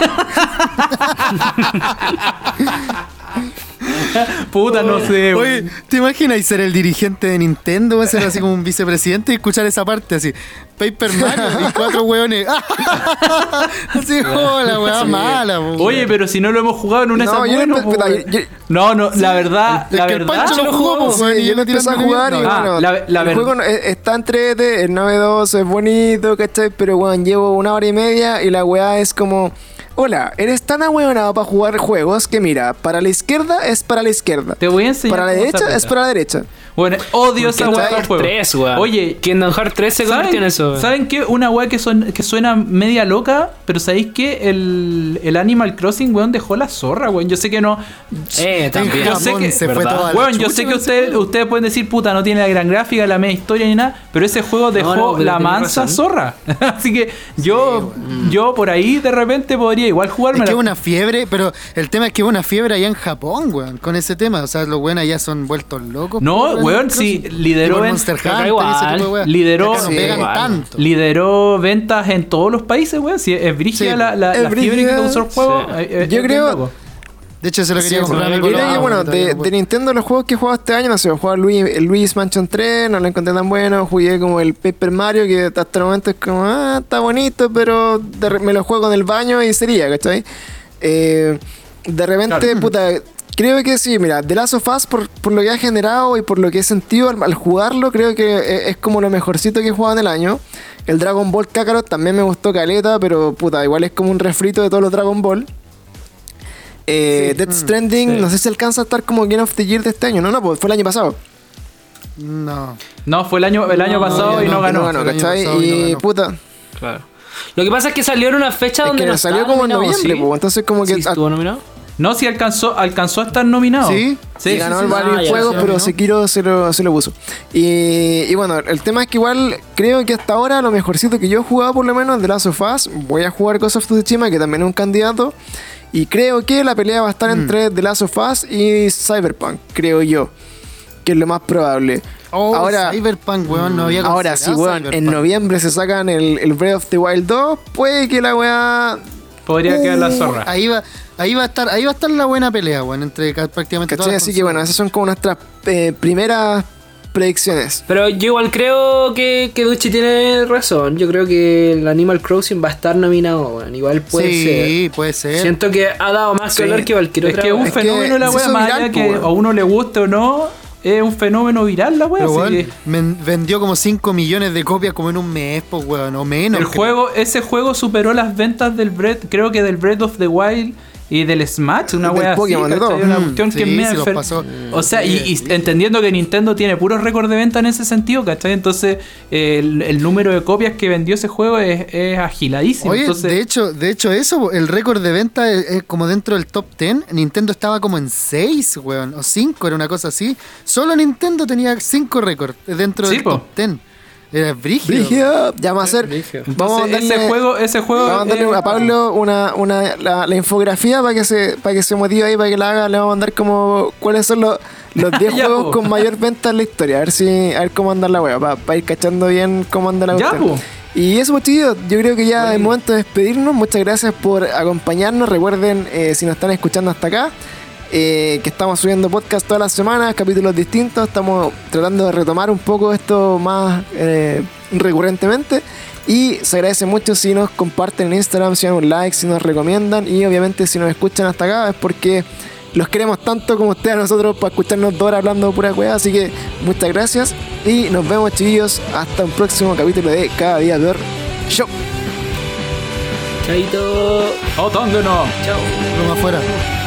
Puta, no sé. Oye, ¿te imaginas ser el dirigente de Nintendo? Ser así como un vicepresidente y escuchar esa parte así. Paper Mario y cuatro hueones. [laughs] así como la weá mala, po, Oye, pero si no lo hemos jugado en una No, yo bueno, no- yo- No, no, la verdad, Es la que el verdad. Pancho lo jugó, po, Sí, y yo lo empecé a jugar y mierda. Ah, bueno, la- la el ver- juego no- es- está entrete, es novedoso, es bonito, ¿cachai? Pero weón, llevo una hora y media y la weá es como Hola, eres tan ahueonado para jugar juegos que mira, para la izquierda es para la izquierda. Te voy a enseñar. Para la derecha es para la derecha. Bueno, odio esa weá de Hearts juego. 3, weón. Oye, Kingdom Hearts 3 se convirtió en ¿Saben, eso. ¿Saben qué? Una weá que, son, que suena media loca, pero ¿sabéis qué? El, el Animal Crossing, weón, dejó la zorra, weón. Yo sé que no... Eh, también. Yo sé que- se fue toda la Weón, yo sé que ustedes, ustedes pueden decir, puta, no tiene la gran gráfica, la media historia ni nada, pero ese juego dejó no, la mansa razón. zorra. [laughs] Así que yo, yo por ahí de repente podría igual Es jugarme. que una fiebre, pero el tema es que hubo una fiebre allá en Japón, weón, con ese tema. O sea, los weones allá son vueltos locos. No, weón, sí, lideró en- Hunter y igual, ese tipo de weas. lideró- Sí, igual. tanto. Lideró ventas en todos los países, weón. Si es brígida Sí, la, la, la fiebre que brígida, causó el juego. eh, eh, Yo es creo-. De hecho, se lo quería Sí, comprar yo creo que, bueno, de, Nintendo los juegos que he jugado este año, no sé, jugué Luis, el Luis Mansion 3, no lo encontré tan bueno, jugué como el Paper Mario, que hasta el momento es como, ah, está bonito, pero de me lo juego en el baño y sería, ¿cachai? Eh, de repente, Claro. puta, creo que sí, mira, The Last of Us, por, por lo que ha generado y por lo que he sentido al, al jugarlo, creo que eh, es como lo mejorcito que he jugado en el año. El Dragon Ball Kakarot también me gustó caleta, pero puta, igual es como un refrito de todos los Dragon Ball. Eh, Death Stranding, sí. no sé si alcanza a estar como Game of the Year de este año. No, no, pues fue el año pasado. No. No, fue el año, el año No, pasado no, y no, no, ganó. No ganó, ¿cachai? y no Y ganó. puta, Claro. Lo que pasa es que salió en una fecha es donde que no salió como en noviembre, ¿sí? pues, entonces como que ¿Sí estuvo nominado? No, si alcanzó, alcanzó a estar nominado. Sí. sí, y sí, ganó sí, sí. varios Ah, ya, juegos, pero ¿no? Sekiro se lo, se lo puso. Y, y bueno, el tema es que igual creo que hasta ahora lo mejorcito que yo he jugado por lo menos es The Last of Us. Voy a jugar Ghost of Tsushima, que también es un candidato. Y creo que la pelea va a Mm. estar entre The Last of Us y Cyberpunk, creo yo. Que es lo más probable. Oh, ahora, Cyberpunk, weón, no había ahora sí, weón, en Cyberpunk. noviembre se sacan el, el Breath of the Wild 2. Puede que la weá Podría quedar la Uh, zorra. Ahí va, ahí va a estar, ahí va a estar la buena pelea, weón, entre ca- prácticamente todas Así que bueno, esas son como nuestras eh, primeras predicciones. Pero yo igual creo que, que Duchi tiene razón. Yo creo que el Animal Crossing va a estar nominado, weón. Igual puede sí, puede ser. ser. Siento que ha dado más Sí. color que cualquier Es otra. que es un que fenómeno la wea, viral, que a uno le guste o no, es un fenómeno viral la weón, que vendió como 5 millones de copias como en un mes, pues, weón, o menos. el creo. juego, ese juego superó las ventas del Breath, creo que del Breath of the Wild y del Smash, una wea así, ¿cachai? Una cuestión que sí, media se pasó. O sea, y, entendiendo que Nintendo tiene puros récords de venta en ese sentido, ¿cachai? Entonces, el, el número de copias que vendió ese juego es, es agiladísimo. Oye, Entonces, de hecho, de hecho eso, el récord de venta es, es como dentro del top 10. Nintendo estaba como en 6, weón, o 5, era una cosa así. Solo Nintendo tenía 5 récords dentro Sí, del po. top 10. Era brígido. Brígido, ya vamos a hacer. Brígido. Vamos a entonces, darle, ese juego, ese juego vamos a eh, Pablo una, una, la, la infografía para que se para que se motive ahí, para que la haga. Le vamos a mandar como cuáles son los, los [laughs] 10 Ya, juegos po. con mayor venta en la historia. A ver si a ver cómo anda la wea, para ir cachando bien cómo anda la po. Y eso, pues, chicos, yo creo que ya es momento de despedirnos. Muchas gracias por acompañarnos. Recuerden, eh, si nos están escuchando hasta acá, eh, que estamos subiendo podcast todas las semanas, capítulos distintos. Estamos tratando de retomar un poco esto más eh, recurrentemente. Y se agradece mucho si nos comparten en Instagram, si dan un like, si nos recomiendan. Y obviamente si nos escuchan hasta acá es porque los queremos tanto como ustedes a nosotros para escucharnos dos horas hablando pura weá. Así que muchas gracias. Y nos vemos chiquillos hasta un próximo capítulo de Cada Día Peor Show. Chaito. Otóngono. Chao. Broma afuera.